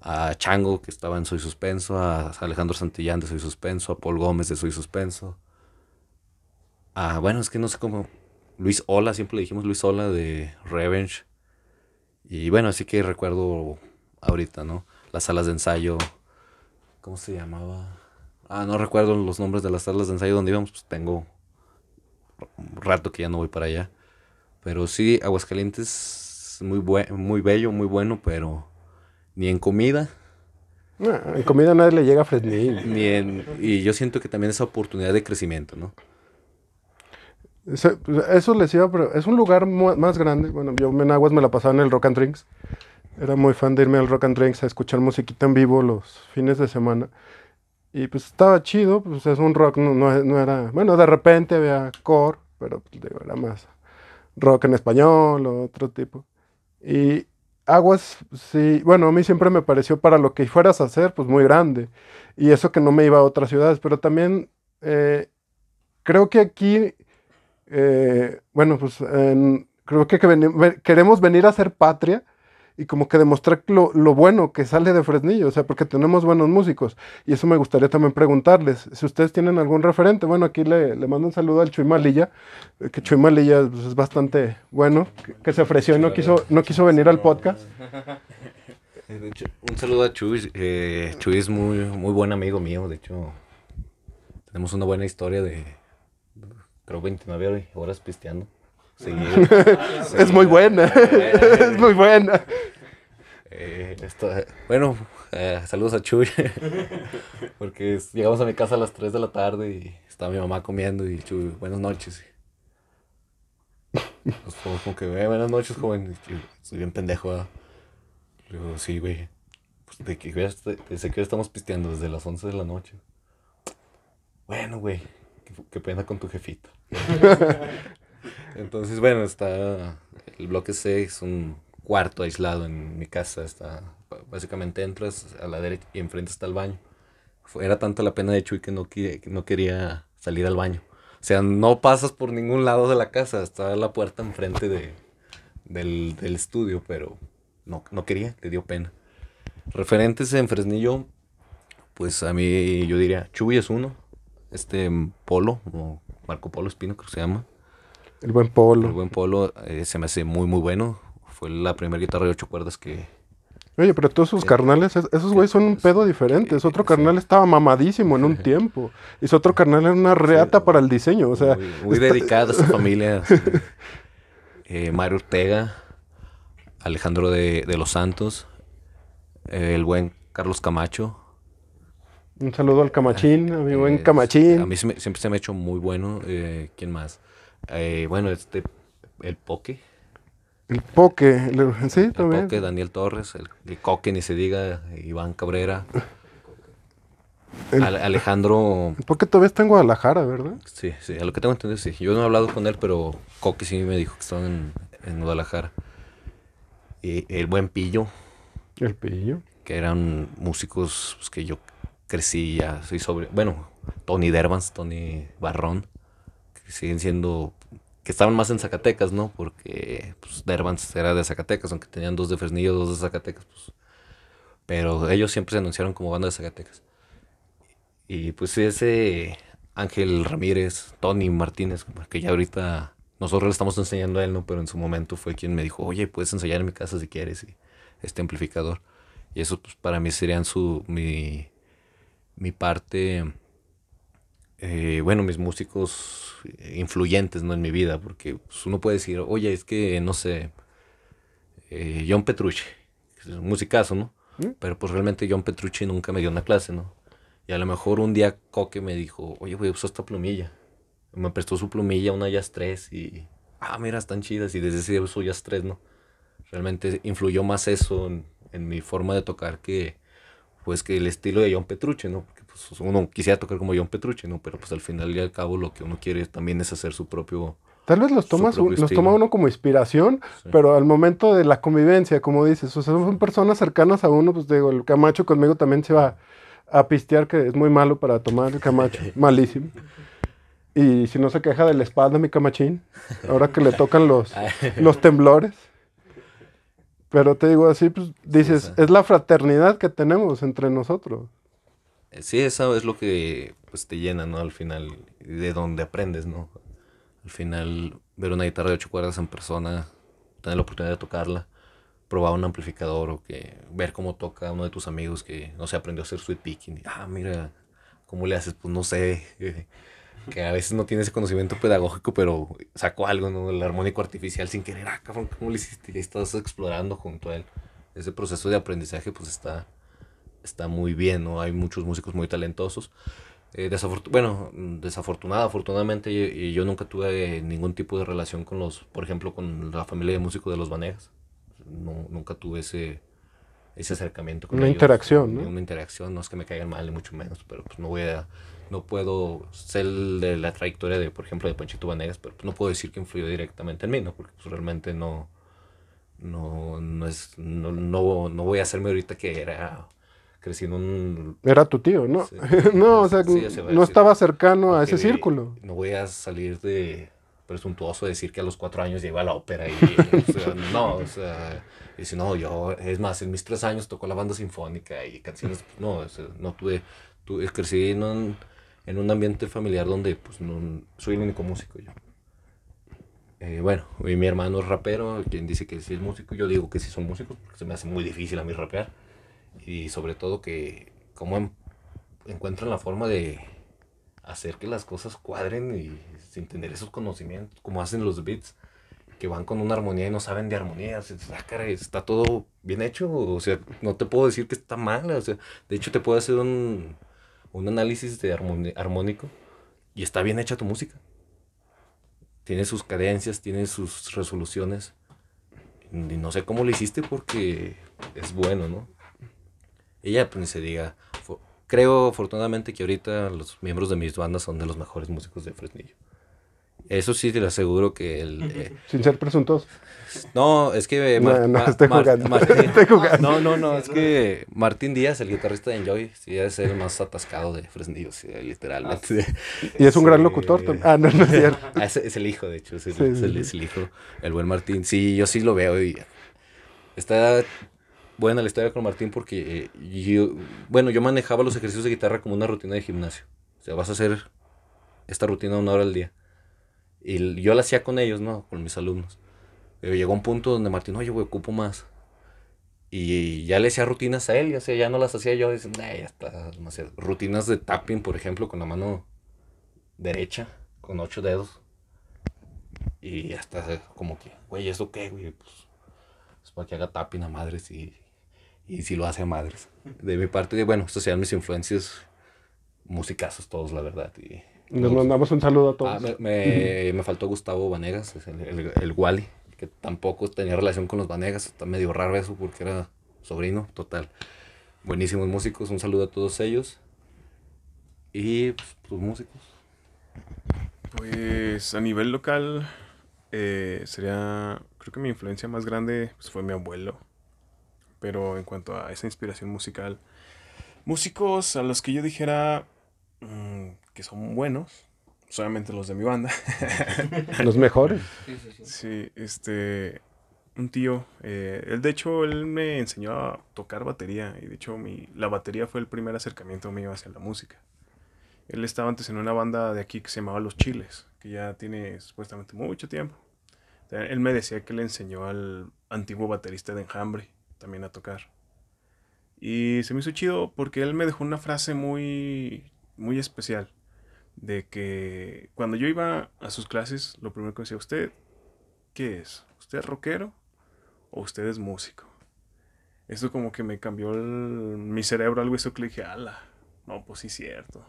a Chango que estaba en Soy Suspenso, a Alejandro Santillán de Soy Suspenso, a Paul Gómez de Soy Suspenso. A, bueno, es que no sé cómo. Luis Ola, siempre le dijimos Luis Ola de Revenge. Y bueno, así que recuerdo ahorita, ¿no? Las salas de ensayo. ¿Cómo se llamaba? Ah, no recuerdo los nombres de las salas de ensayo donde íbamos, pues tengo un rato que ya no voy para allá. Pero sí, Aguascalientes, muy, muy bello, muy bueno, pero ni en comida, Ah, en comida nadie le llega a Fresnillo. ni en... Y yo siento que también esa oportunidad de crecimiento, ¿no? Eso les iba, pero es un lugar más grande. Bueno, yo en Aguas me la pasaba en el Rock and Drinks. Era muy fan de irme al Rock and Drinks a escuchar musiquita en vivo los fines de semana. Y pues estaba chido, pues es un rock, no, no, no era... Bueno, de repente había core, pero pues, digo, era más rock en español o otro tipo. Y Aguas, sí, bueno, a mí siempre me pareció para lo que fueras a hacer, pues muy grande. Y eso que no me iba a otras ciudades, pero también eh, creo que aquí eh, bueno, pues en- creo que, que veni- ve- queremos venir a ser patria y como que demostrar lo, lo bueno que sale de Fresnillo, o sea, porque tenemos buenos músicos. Y eso me gustaría también preguntarles, si ustedes tienen algún referente, bueno, aquí le, le mando un saludo al Chuy Malilla, eh, que Chuy Malilla pues, es bastante bueno, que, se ofreció y no quiso, no quiso venir al podcast. Hecho, un saludo a Chuy. eh, Chuy es muy, muy buen amigo mío. De hecho, tenemos una buena historia de, creo, 29 horas pisteando. Es muy buena, es muy buena. Eh, esto- bueno, eh, saludos a Chuy. Porque es- llegamos a mi casa a las 3 de la tarde y estaba mi mamá comiendo y Chuy, buenas noches. Pues fue como que, "Eh, buenas noches, joven. Y yo, Soy bien pendejo. ¿verdad?". Le digo, sí, güey. Pues de que desde, desde que estamos pisteando, desde las 11 de la noche. Bueno, güey, qué, qué pena con tu jefita. Entonces, bueno, está. El bloque C es un cuarto aislado en mi casa. Está. Básicamente entras a la derecha y enfrente está el baño. Era tanta la pena de Chuy que no, que no quería salir al baño. O sea, no pasas por ningún lado de la casa. Está la puerta enfrente de, del, del estudio, pero no, no quería, le dio pena. Referentes en Fresnillo, pues a mí yo diría, Chuy es uno, este Polo, o Marco Polo Espino creo que se llama. El buen Polo. El buen Polo eh, se me hace muy muy bueno. Fue la primera guitarra de ocho cuerdas que... Oye, pero todos sus carnales, es- esos güeyes son un pedo diferente. Ese otro carnal estaba mamadísimo en un tiempo. Y ese otro carnal era una reata para el diseño. O sea, muy, muy dedicada a su familia. sí. Eh, Mario Ortega, Alejandro de, de los Santos, eh, el buen Carlos Camacho. un saludo al Camachín, a mi buen Camachín. A mí se me- siempre se me ha hecho muy bueno. ¿Quién más? Eh, bueno, este, el Poke. El Poke. el- sí, El también. Poke, Daniel Torres, el, el Coque, ni se diga, Iván Cabrera. El- Alejandro, El Poke todavía está en Guadalajara, ¿verdad? sí, sí, a lo que tengo entendido, sí. Yo no he hablado con él, pero Coque sí me dijo que estaban en, en Guadalajara. Y el buen Pillo, El Pillo. que eran músicos pues, que yo crecí ya, soy sobre, bueno, Tony Dervans, Tony Barrón, que siguen siendo, que estaban más en Zacatecas, ¿no? Porque pues, Dervans era de Zacatecas, aunque tenían dos de Fresnillo, dos de Zacatecas, pues. Pero ellos siempre se anunciaron como banda de Zacatecas. Y pues ese Ángel Ramírez, Tony Martínez, que ya ahorita nosotros le estamos enseñando a él, ¿no? Pero en su momento fue quien me dijo, oye, puedes ensayar en mi casa si quieres, y este amplificador. Y eso pues, para mí serían su, mi, mi parte, eh, bueno, mis músicos influyentes ¿no? en mi vida, porque pues, uno puede decir, oye, es que, no sé, eh, John Petrucci, es un musicazo, ¿no? ¿Mm? Pero pues realmente John Petrucci nunca me dio una clase, ¿no? Y a lo mejor un día Coque me dijo, oye, güey, usa esta plumilla. Me prestó su plumilla, una Jazz 3, y, ah, mira, están chidas, y desde ese día uso Jazz 3, ¿no? Realmente influyó más eso en, en mi forma de tocar que, pues, que el estilo de John Petrucci, ¿no? Pues, uno quisiera tocar como John Petrucci, ¿no? Pero pues al final y al cabo lo que uno quiere también es hacer su propio... Tal vez los, tomas, los estilo. toma uno como inspiración, Sí. pero al momento de la convivencia, como dices, o sea, son personas cercanas a uno, pues digo, el Camacho conmigo también se va a pistear, que es muy malo para tomar el Camacho, malísimo. Y si no se queja de la espalda, mi Camachín, ahora que le tocan los, los temblores. Pero te digo así, pues dices, o sea. es la fraternidad que tenemos entre nosotros. Eh, Sí, eso es lo que pues, te llena, ¿no? Al final, de donde aprendes, ¿no? Al final, ver una guitarra de ocho cuerdas en persona, tener la oportunidad de tocarla, probar un amplificador o que ver cómo toca uno de tus amigos que no sé, aprendió a hacer sweet picking. y, ah, mira, ¿cómo le haces? Pues no sé. que a veces no tiene ese conocimiento pedagógico, pero sacó algo, ¿no? El armónico artificial sin querer. Ah, cabrón, ¿cómo le hiciste? Y estás explorando junto a él. Ese proceso de aprendizaje, pues está, está muy bien, ¿no? Hay muchos músicos muy talentosos. Eh, desafortu- bueno, desafortunada, afortunadamente, yo, yo nunca tuve ningún tipo de relación con los, por ejemplo, con la familia de músicos de los Vanegas. No, nunca tuve ese, ese acercamiento con Una ellos, interacción, ¿no? Una interacción, no es que me caigan mal, ni mucho menos, pero pues no voy a, no puedo ser de la trayectoria de, por ejemplo, de Panchito Vanegas, pero pues, no puedo decir que influyó directamente en mí, ¿no? Porque pues realmente no, no, no es, no, no, no voy a hacerme ahorita que era, crecí en un Era tu tío, ¿no? Sí. no, o sea, Sí, se no estaba cercano a ese círculo. No voy a salir de presuntuoso de decir que a los cuatro años iba a la ópera y, o sea, no, o sea, si no, yo, es más, en mis tres años tocó la banda sinfónica y canciones, pues, no, o sea, no tuve, tuve crecí en un, en un ambiente familiar donde, pues, no, soy el único músico yo. Eh, bueno, y mi hermano es rapero, quien dice que sí es músico, yo digo que sí son músicos, porque se me hace muy difícil a mí rapear. Y sobre todo que cómo en- encuentran la forma de hacer que las cosas cuadren y sin tener esos conocimientos, como hacen los beats, que van con una armonía y no saben de armonía. Ah, está todo bien hecho, o sea, no te puedo decir que está mal, o sea, de hecho te puedo hacer un, un análisis de armónico y está bien hecha tu música. Tiene sus cadencias, tiene sus resoluciones. Y no sé cómo lo hiciste porque es bueno, ¿no? Ella, pues ni se diga. Creo afortunadamente que ahorita los miembros de mis bandas son de los mejores músicos de Fresnillo. Eso sí te lo aseguro que el... eh, Sin ser presuntuoso. no, es que... No, Mar- no, Ma- estoy jugando. Martín- Estoy jugando. No, no, no, es que Martín Díaz, el guitarrista de Enjoy, sí debe ser el más atascado de Fresnillo, sí, literalmente. Y es un gran locutor. tam- Ah, no, no es cierto. Ah, es, es el hijo, de hecho, es el, Sí, es el- sí, es el hijo, el buen Martín. Sí, yo sí lo veo y está buena la historia con Martín porque eh, yo, bueno, yo manejaba los ejercicios de guitarra como una rutina de gimnasio. O sea, vas a hacer esta rutina una hora al día. Y yo la hacía con ellos, ¿no? Con mis alumnos. Pero llegó un punto donde Martín, oye, güey, ocupo más. Y ya le hacía rutinas a él, ya, sea, ya no las hacía yo. Dicen, "Nah, ya está demasiado". Rutinas de tapping, por ejemplo, con la mano derecha, con ocho dedos. Y hasta como que, güey, ¿eso qué, güey? Pues, es para que haga tapping a madres y, y si lo hace a madres. De mi parte, bueno, estas sean mis influencias musicazos todos, la verdad. Y, Les mandamos un saludo a todos. Ah, me, me, me faltó Gustavo Vanegas, el, el, el Wally, que tampoco tenía relación con los Vanegas. Está medio raro eso porque era sobrino, total. Buenísimos músicos, un saludo a todos ellos. Y pues, tus músicos. Pues a nivel local eh, sería, creo que mi influencia más grande pues, fue mi abuelo. Pero en cuanto a esa inspiración musical, músicos a los que yo dijera mm, que son buenos, solamente los de mi banda. Los mejores. Sí, este, un tío, eh, él de hecho, él me enseñó a tocar batería y de hecho mi, la batería fue el primer acercamiento mío hacia la música. Él estaba antes en una banda de aquí que se llamaba Los Chiles, que ya tiene supuestamente mucho tiempo. Él me decía que le enseñó al antiguo baterista de Enjambre también a tocar. Y se me hizo chido porque él me dejó una frase muy, muy especial. De que cuando yo iba a sus clases, lo primero que decía, ¿usted qué es? ¿Usted es rockero o usted es músico? Eso como que me cambió el- mi cerebro, algo eso que le dije, ala, no, pues sí es cierto.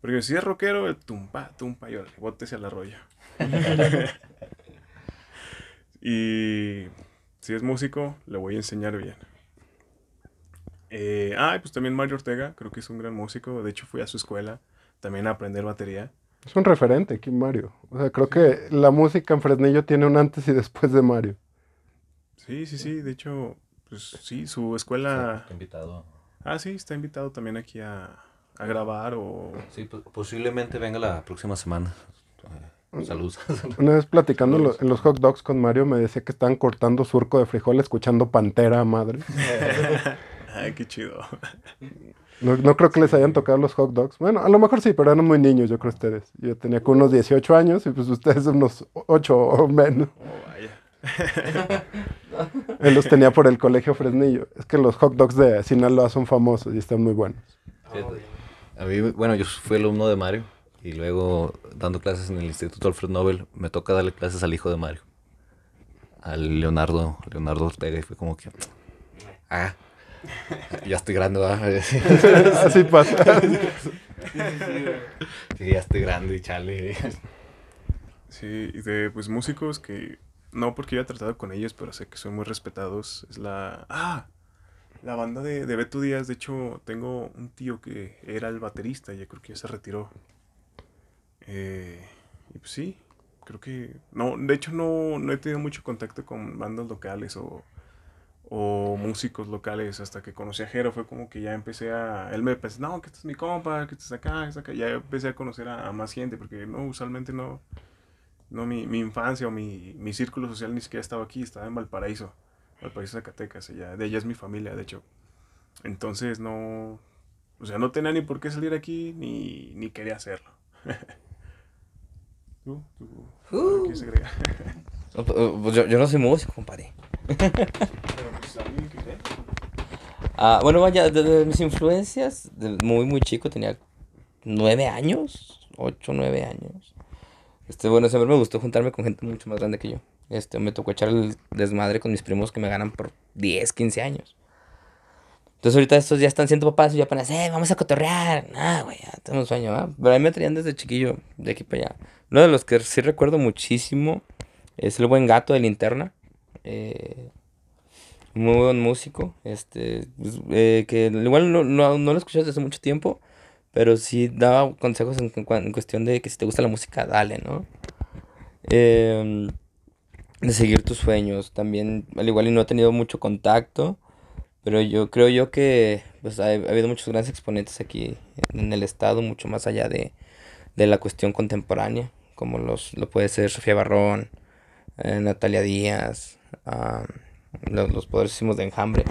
Porque si es rockero, el tumpa, tumpa, y órale, bótese al arroyo. y si es músico, le voy a enseñar bien. Eh, ah, y pues también Mario Ortega, creo que es un gran músico. De hecho, fui a su escuela también a aprender batería. Es un referente aquí, Mario. O sea, creo que la música en Fresnillo tiene un antes y después de Mario. Sí, sí, sí. De hecho, pues sí, su escuela. He invitado. Ah, sí, está invitado también aquí a, a grabar o. Sí, pues, posiblemente venga la próxima semana. Saludos. Una vez platicando en lo- en los hot dogs con Mario, me decía que estaban cortando surco de frijol escuchando Pantera a madre. Ay, qué chido. No, no creo que les hayan tocado los hot dogs. Bueno, a lo mejor sí, pero eran muy niños, yo creo ustedes. Yo tenía como unos 18 años y pues ustedes unos 8 o menos. Oh, vaya. Él los tenía por el colegio Fresnillo. Es que los hot dogs de Sinaloa son famosos y están muy buenos. A mí, bueno, yo fui alumno de Mario y luego dando clases en el Instituto Alfred Nobel, me toca darle clases al hijo de Mario, al Leonardo, Leonardo Ortega, y fue como que, ah, ya estoy grande, ¿verdad? Así pasa. Sí, ya estoy grande y chale. Sí, y de pues músicos que. No porque yo he tratado con ellos, pero sé que son muy respetados. Es la. ¡Ah! La banda de, de Beto Díaz. De hecho, tengo un tío que era el baterista. Ya creo que ya se retiró. Eh, y pues sí, creo que. No, de hecho, no, no he tenido mucho contacto con bandas locales o, o músicos locales hasta que conocí a Jero. Fue como que ya empecé a. Él me pensó, no, que este es mi compa, que estás acá, que estás acá. Ya empecé a conocer a, a más gente porque no, usualmente no. No, mi, mi infancia o mi, mi círculo social ni siquiera estaba aquí, estaba en Valparaíso. Valparaíso, Zacatecas. Ella, de ella es mi familia, de hecho. Entonces no. O sea, no tenía ni por qué salir aquí ni, ni quería hacerlo. ¿Tú? ¿Tú? ¿Algo quieres agregar? No, pu- pues yo, yo no soy músico, compadre. Pero, pues, ¿alguien que cree? Ah, bueno, vaya, de, de mis influencias, de muy, muy chico, tenía nueve años, ocho, nueve años. Este, bueno, siempre me gustó juntarme con gente mucho más grande que yo. Este, me tocó echar el desmadre con mis primos que me ganan por 10, 15 años. Entonces ahorita estos ya están siendo papás y ya ponen, eh, vamos a cotorrear. Ah, güey, ya tengo un sueño, ¿va? Pero a mí me traían desde chiquillo, de aquí para allá. Uno de los que sí recuerdo muchísimo es el buen gato de linterna. Eh, muy buen músico, este, pues, eh, que igual no, no, no lo escuché desde hace mucho tiempo, pero sí daba consejos en, cuestión de que si te gusta la música, dale, ¿no? em, de seguir tus sueños. También, al igual y no he tenido mucho contacto, pero yo creo yo que pues, ha, habido muchos grandes exponentes aquí en el estado, mucho más allá de, de la cuestión contemporánea, como los, lo puede ser Sofía Barrón, eh, Natalia Díaz, los, los poderosísimos de Enjambre,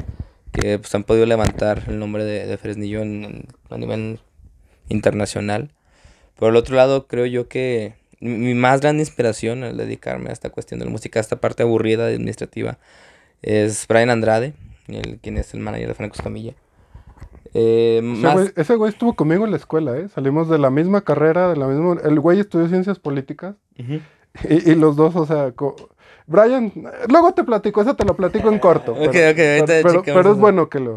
que pues, han podido levantar el nombre de, Fresnillo en, a nivel internacional. Por el otro lado, creo yo que mi, más grande inspiración al dedicarme a esta cuestión de la música, a esta parte aburrida administrativa, es Brian Andrade, el, quien es el manager de Franco Escamilla. Eh, ese, güey, estuvo conmigo en la escuela, ¿eh? Salimos de la misma carrera, de la misma... El güey estudió ciencias políticas y, los dos, o sea... Brian, luego te platico, eso te lo platico en corto. pero, es bueno que lo...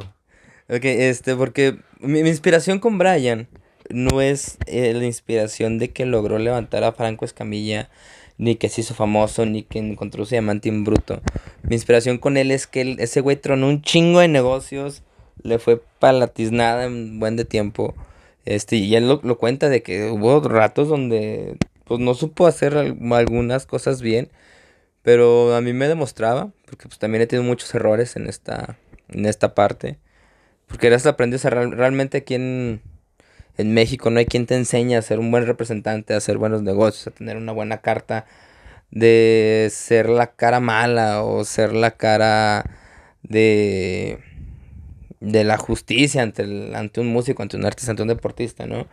Ok, este, porque mi, inspiración con Brian no es eh, la inspiración de que logró levantar a Franco Escamilla, ni que se hizo famoso, ni que encontró su diamante en bruto. Mi inspiración con él es que ese güey tronó un chingo de negocios, le fue palatiznada en buen de tiempo. Este, y él lo, lo cuenta de que hubo ratos donde pues no supo hacer algunas cosas bien, pero a mí me demostraba, porque pues también he tenido muchos errores en esta, en esta parte, porque eres aprendes a realmente aquí en, en México no hay quien te enseñe a ser un buen representante, a hacer buenos negocios, a tener una buena carta de ser la cara mala o ser la cara de de la justicia ante, el, ante un músico, ante un artista, ante un deportista, ¿no?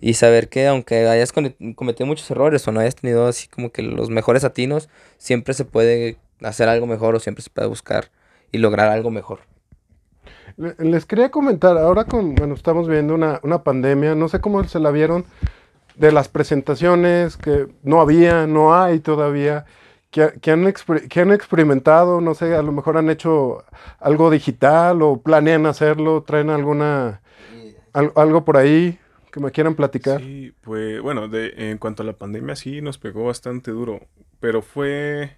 Y saber que aunque hayas cometido muchos errores o no hayas tenido así como que los mejores atinos, siempre se puede hacer algo mejor o siempre se puede buscar y lograr algo mejor. Les quería comentar, ahora con, bueno, estamos viendo una, una pandemia, no sé cómo se la vieron, de las presentaciones que no había, no hay todavía, que, que, han, que han experimentado, no sé, a lo mejor han hecho algo digital o planean hacerlo, traen alguna, algo por ahí que me quieran platicar. Sí, pues bueno, de, en cuanto a la pandemia sí nos pegó bastante duro, pero fue,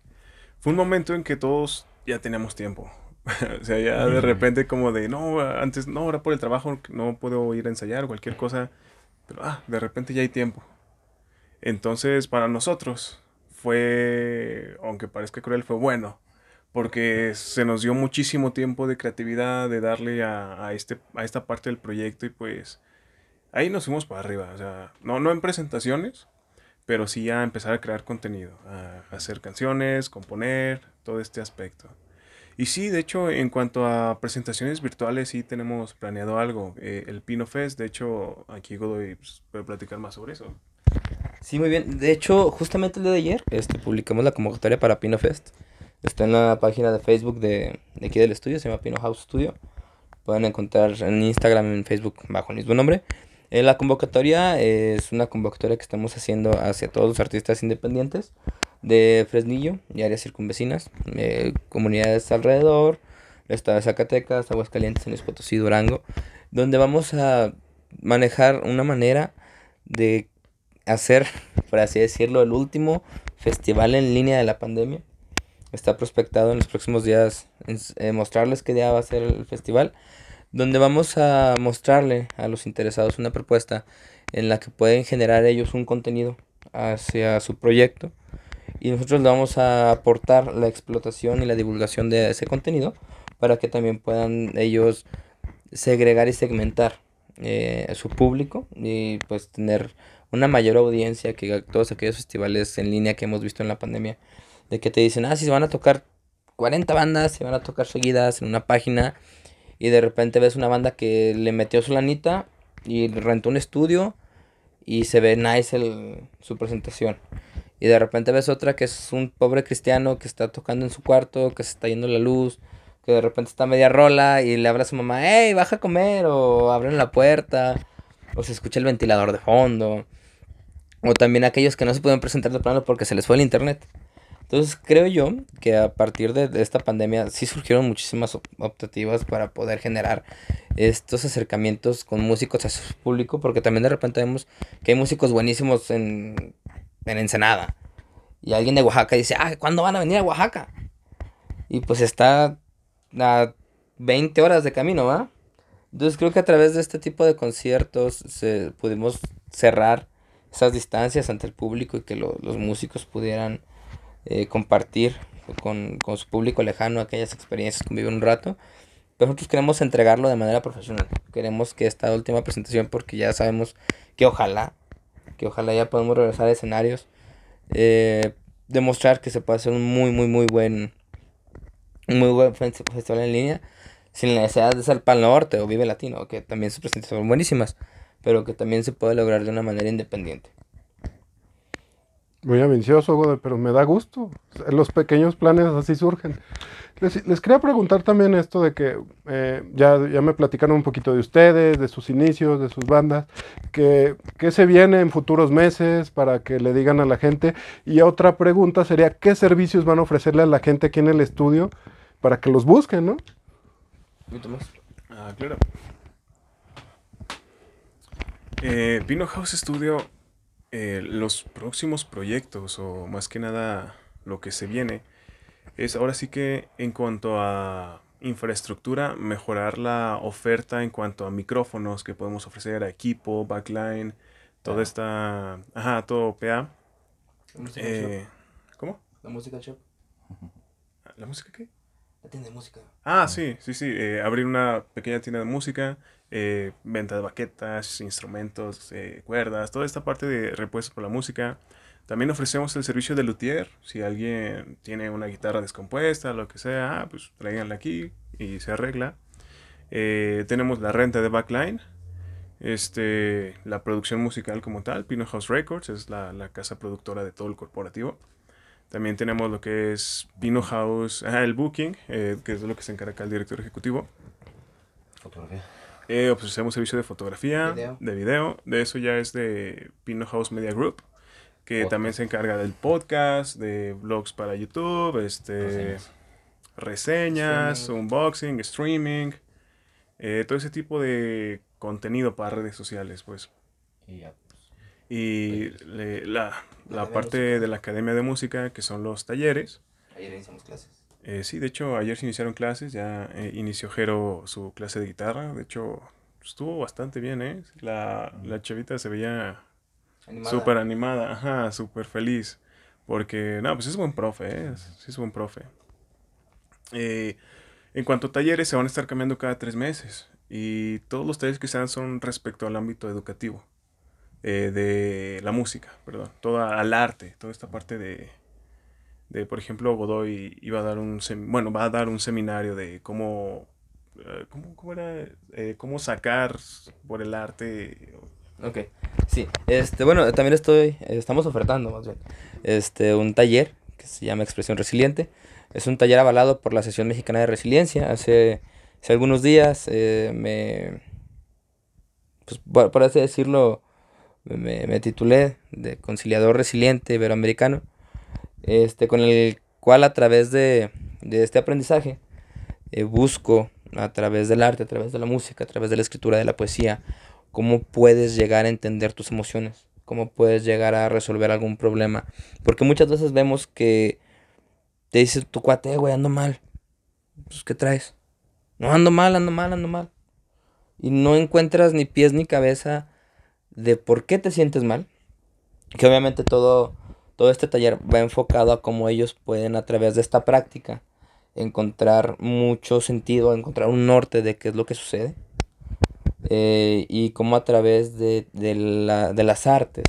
fue un momento en que todos ya teníamos tiempo. o sea, ya de repente como de, no, antes, no, ahora por el trabajo no puedo ir a ensayar, cualquier cosa, pero ah, de repente ya hay tiempo. Entonces, para nosotros, fue, aunque parezca cruel, fue bueno. Porque se nos dio muchísimo tiempo de creatividad, de darle a, este, a esta parte del proyecto y pues ahí nos fuimos para arriba. O sea, no, no en presentaciones, pero sí a empezar a crear contenido, a hacer canciones, componer, todo este aspecto. Y sí, de hecho, en cuanto a presentaciones virtuales, sí tenemos planeado algo. Eh, el Pino Fest, de hecho, aquí Godoy pues, puede platicar más sobre eso. Sí, muy bien. De hecho, justamente el día de ayer este, publicamos la convocatoria para Pino Fest. Está en la página de Facebook de, aquí del estudio, se llama Pino House Studio. Pueden encontrar en Instagram en Facebook bajo el mismo nombre. Eh, la convocatoria es una convocatoria que estamos haciendo hacia todos los artistas independientes de Fresnillo y áreas circunvecinas, eh, comunidades alrededor, el estado de Zacatecas, Aguascalientes, San Potosí, Durango, donde vamos a manejar una manera de hacer, por así decirlo, el último festival en línea de la pandemia. Está prospectado en los próximos días eh, mostrarles qué día va a ser el festival, donde vamos a mostrarle a los interesados una propuesta en la que pueden generar ellos un contenido hacia su proyecto y nosotros le vamos a aportar la explotación y la divulgación de ese contenido para que también puedan ellos segregar y segmentar eh, su público y pues tener una mayor audiencia que todos aquellos festivales en línea que hemos visto en la pandemia, de que te dicen, ah, si se van a tocar 40 bandas, se van a tocar seguidas en una página, y de repente ves una banda que le metió su lanita y rentó un estudio y se ve nice el, su presentación. Y de repente ves otra que es un pobre cristiano que está tocando en su cuarto, que se está yendo la luz, que de repente está media rola y le habla a su mamá, hey, baja a comer, o abren la puerta, o se escucha el ventilador de fondo. O también aquellos que no se pueden presentar de plano porque se les fue el internet. Entonces creo yo que a partir de, esta pandemia sí surgieron muchísimas optativas para poder generar estos acercamientos con músicos a su público, porque también de repente vemos que hay músicos buenísimos en, en Ensenada. Y alguien de Oaxaca dice, ah, ¿cuándo van a venir a Oaxaca? Y pues está a 20 horas de camino, ¿va? Entonces creo que a través de este tipo de conciertos se, pudimos cerrar esas distancias ante el público y que los músicos pudieran eh, compartir con, con, su público lejano aquellas experiencias, convivir un rato. Pero nosotros queremos entregarlo de manera profesional. Queremos que esta última presentación, porque ya sabemos que ojalá, que ojalá ya podamos regresar a escenarios, eh, demostrar que se puede hacer un muy, muy, muy buen, muy buen festival en línea, sin necesidad de ser Pal Norte o Vive Latino, que también sus presentaciones son buenísimas, pero que también se puede lograr de una manera independiente. Muy ambicioso, pero me da gusto. Los pequeños planes así surgen. Les, quería preguntar también esto de que eh, ya, ya me platicaron un poquito de ustedes, de sus inicios, de sus bandas, que, ¿qué se viene en futuros meses para que le digan a la gente? Y otra pregunta sería, ¿qué servicios van a ofrecerle a la gente aquí en el estudio para que los busquen, no? Ah, claro. Eh, Pino House Studio eh, los próximos proyectos o más que nada lo que se viene es ahora sí que en cuanto a infraestructura, mejorar la oferta en cuanto a micrófonos que podemos ofrecer, a equipo, backline, toda esta, ajá, todo PA. Eh, ¿Cómo? La música shop. ¿La música qué? La tienda de música. Ah, sí, sí, sí. Eh, abrir una pequeña tienda de música, eh, venta de baquetas, instrumentos, eh, cuerdas, toda esta parte de repuestos por la música. También ofrecemos el servicio de luthier. Si alguien tiene una guitarra descompuesta, lo que sea, ah, pues tráiganla aquí y se arregla. Eh, tenemos la renta de backline. Este, la producción musical como tal, Pino House Records, es la, la casa productora de todo el corporativo. También tenemos lo que es Pino House, ah, el booking, que es lo que se encarga el director ejecutivo. Fotografía. Eh, ofrecemos servicio de fotografía, de video. De eso ya es de Pino House Media Group, que también se encarga del podcast, de blogs para YouTube, este, reseñas, unboxing, streaming, eh, todo ese tipo de contenido para redes sociales, pues. Y, pues, la, la parte de la Academia de Música, que son los talleres. Ayer iniciamos clases. Eh, sí, de hecho, ayer se iniciaron clases, ya eh, inició Jero su clase de guitarra, de hecho, estuvo bastante bien, ¿eh? La, la chavita se veía súper animada, ajá, súper feliz, porque, no, pues es buen profe, ¿eh? Sí es buen profe. Eh, en cuanto a talleres, se van a estar cambiando cada tres meses, y todos los talleres que se dan son respecto al ámbito educativo, de la música, perdón, toda al arte, toda esta parte de de por ejemplo, Godoy iba a dar un, bueno, va a dar un seminario de cómo, eh, cómo, cómo era, eh, cómo sacar por el arte. Ok, sí, este, bueno, también estoy, estamos ofertando más bien, este, un taller que se llama Expresión Resiliente. Es un taller avalado por la Sesión Mexicana de Resiliencia. Hace, hace algunos días eh, me, pues, por, así decirlo, me, me, titulé de conciliador resiliente iberoamericano este, con el cual a través de, este aprendizaje eh, busco a través del arte, a través de la música, a través de la escritura, de la poesía, cómo puedes llegar a entender tus emociones, cómo puedes llegar a resolver algún problema. Porque muchas veces vemos que te dice tu cuate, eh, güey, ando mal. Pues, ¿qué traes? No, ando mal, ando mal, ando mal. Y no encuentras ni pies ni cabeza de por qué te sientes mal. Que obviamente todo todo este taller va enfocado a cómo ellos pueden a través de esta práctica encontrar mucho sentido, encontrar un norte de qué es lo que sucede. Eh, y cómo a través de, la, de las artes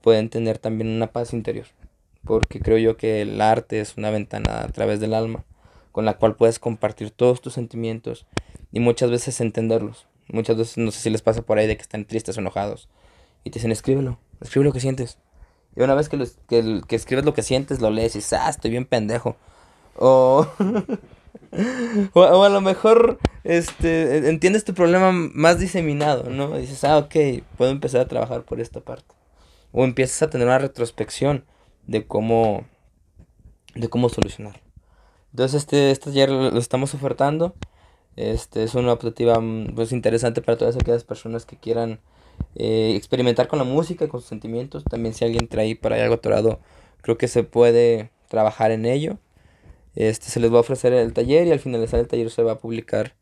pueden tener también una paz interior. Porque creo yo que el arte es una ventana a través del alma con la cual puedes compartir todos tus sentimientos y muchas veces entenderlos. Muchas veces no sé si les pasa por ahí de que están tristes enojados y te dicen escríbelo, escribe lo que sientes. Y una vez que, que, escribes lo que sientes, lo lees y dices, ah, estoy bien pendejo. O, o, a lo mejor este, entiendes tu problema más diseminado, ¿no? Dices, ah, ok, puedo empezar a trabajar por esta parte. O empiezas a tener una retrospección de cómo, de cómo solucionarlo. Entonces, este, este taller lo estamos ofertando. Este es una optativa mm, pues, interesante para todas aquellas personas que quieran eh, experimentar con la música, con sus sentimientos. También si alguien trae para algo atorado, creo que se puede trabajar en ello. Este, se les va a ofrecer el taller y al finalizar el taller se va a publicar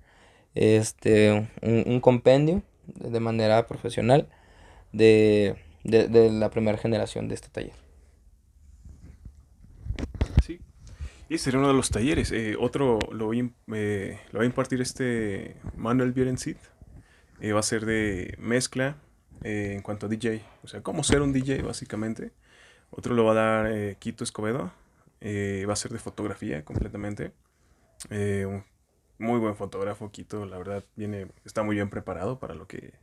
este, un, compendio de manera profesional de, de, de la primera generación de este taller. Sí. Y ese uno de los talleres. Eh, otro lo voy, eh, lo va a impartir este Manuel Bierencid. Va a ser de mezcla eh, en cuanto a DJ. O sea, cómo ser un DJ, básicamente. Otro lo va a dar eh, Quito Escobedo. Eh, va a ser de fotografía completamente. Un muy buen fotógrafo, Quito. La verdad, viene, está muy bien preparado para lo que...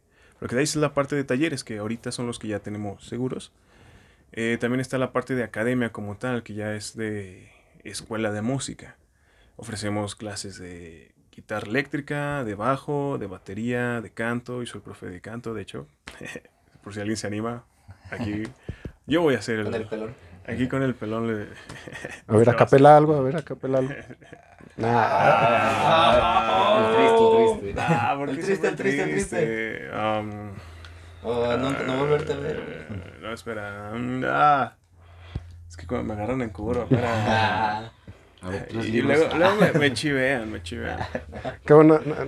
Lo que dais es la parte de talleres, que ahorita son los que ya tenemos seguros. También está la parte de academia como tal, que ya es de escuela de música. Ofrecemos clases de guitarra eléctrica, de bajo, de batería, de canto. Y soy profe de canto, de hecho. Por si alguien se anima. Aquí yo voy a hacer el... pelón. Aquí con el pelón le... A ver, a capela algo, a ver, a capela algo. Nah. El triste, el triste. Ah, ¿por El triste, el triste, el triste. Um, Oh, no, no volverte a ver. No, espera. Ah. Es que cuando me agarran en curva, espera. Y luego, luego me, me chivean, me chivean.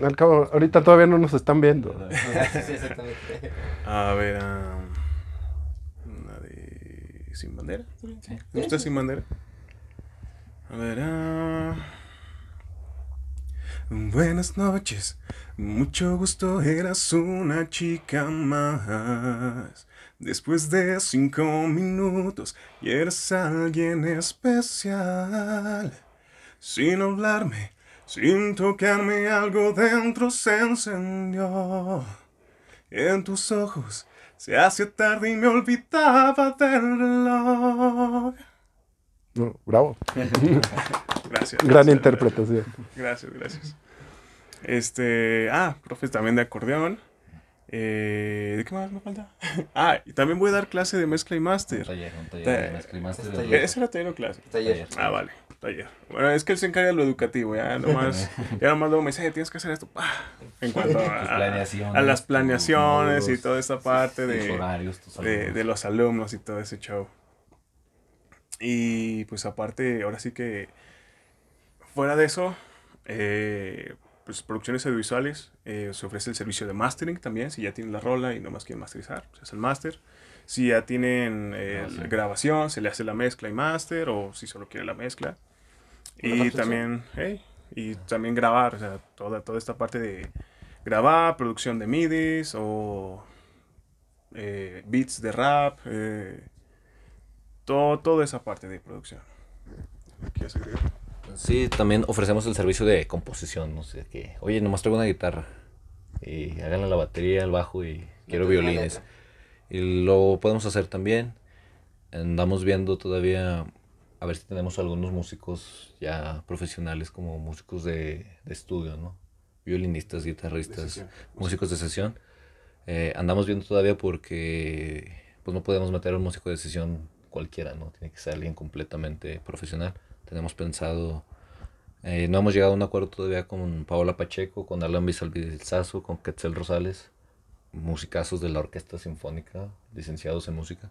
Al cabo, ahorita todavía no nos están viendo. sí, sí, exactamente. A ver, um, una de Sin Bandera. ¿Te gusta Sin Bandera? A ver, ah, Buenas noches, mucho gusto, eras una chica más. Después de cinco minutos, y eres alguien especial. Sin hablarme, sin tocarme, algo dentro se encendió. En tus ojos se hacía tarde y me olvidaba del reloj. No, bravo. Gracias. Gran gracias, interpretación. Gracias, gracias. Este. Ah, profes también de acordeón. Eh, ¿De qué más me falta? ah, y también voy a dar clase de mezcla y Un máster. taller, un taller Ta- de mezcla y máster es de- taller. ¿Ese era taller o clase? Taller. Ah, vale, taller. Bueno, es que él se encarga de lo educativo, ya nomás. ya nomás luego me dice, "Eh, tienes que hacer esto. ¡pah! En cuanto a, a- planeaciones, a las planeaciones y toda esta parte tus de. horarios, tus de, los alumnos y todo ese show. Y pues aparte, ahora sí que fuera de eso, eh, pues producciones audiovisuales, eh, se ofrece el servicio de mastering también, si ya tienen la rola y nomás quieren masterizar, se hace el master. Si ya tienen eh, Grabación. la grabación, se le hace la mezcla y master, o si solo quiere la mezcla. ¿Una Y también, hey, y también grabar, o sea, toda, toda esta parte de grabar, producción de midis o eh, beats de rap, eh, todo, toda esa parte de producción. ¿Quieres agregar? Sí, también ofrecemos el servicio de composición, no sé, que, oye, nomás traigo una guitarra y háganle la batería, el bajo y quiero violines. Y lo podemos hacer también. Andamos viendo todavía a ver si tenemos algunos músicos ya profesionales como músicos de, de estudio, ¿no? Violinistas, guitarristas, músicos de sesión. Eh, andamos viendo todavía porque pues no podemos meter a un músico de sesión cualquiera, ¿no? Tiene que ser alguien completamente profesional. Tenemos pensado, eh, no hemos llegado a un acuerdo todavía con Paola Pacheco, con Alan Bizalvizazo, con Quetzal Rosales, musicazos de la Orquesta Sinfónica, licenciados en música.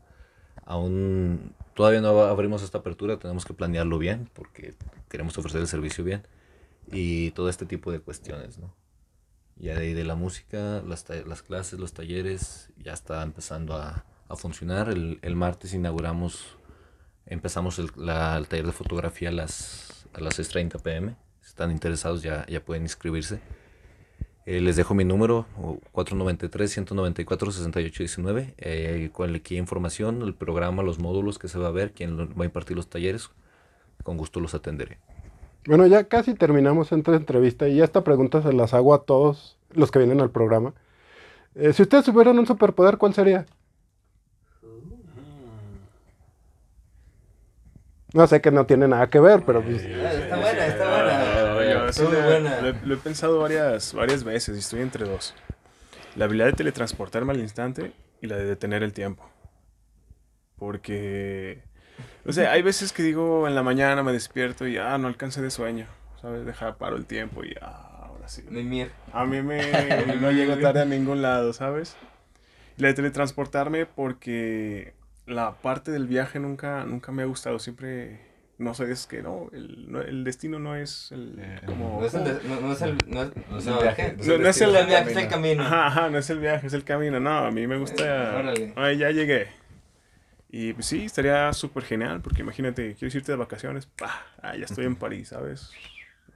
Aún todavía no abrimos esta apertura, tenemos que planearlo bien porque queremos ofrecer el servicio bien y todo este tipo de cuestiones, ¿no? Ya de ahí de la música, las, las clases, los talleres, ya está empezando a, a funcionar. El, el martes inauguramos, empezamos el, la- el taller de fotografía a las, a las 6.30 pm. Si están interesados ya, ya pueden inscribirse. Eh, les dejo mi número, o 493-194-6819. Eh, cualquier información, el programa, los módulos que se va a ver, quién va a impartir los talleres, con gusto los atenderé. Bueno, ya casi terminamos esta entrevista y esta pregunta se las hago a todos los que vienen al programa. Eh, si ustedes tuvieran un superpoder, ¿cuál sería? No sé que no tiene nada que ver, pero pues, Ah, Está buena, está buena. Yo sí Muy le- buena. Lo, he- lo he pensado varias, varias veces y estoy entre dos. La habilidad de teletransportarme al instante y la de detener el tiempo. Porque, no sé, hay veces que digo en la mañana me despierto y ah, no alcancé de sueño. ¿Sabes? Dejar paro el tiempo y ah, ahora sí. Mimir. A mí me no llego tarde a ningún lado, ¿sabes? Y la de teletransportarme porque la parte del viaje nunca, nunca me ha gustado. Siempre no sabes que no, el, no, el destino no es el, Eh, como... No es el, de- no, no es el, no es, No es el no, viaje. No, no es el- viaje, es el camino. Ajá, ajá, no es el viaje, es el camino. No, a mí me gusta. Órale. Ay, ya llegué. Y pues sí, estaría súper genial, porque imagínate, quieres irte de vacaciones, ¡pah! Ah, ya estoy en París, ¿sabes?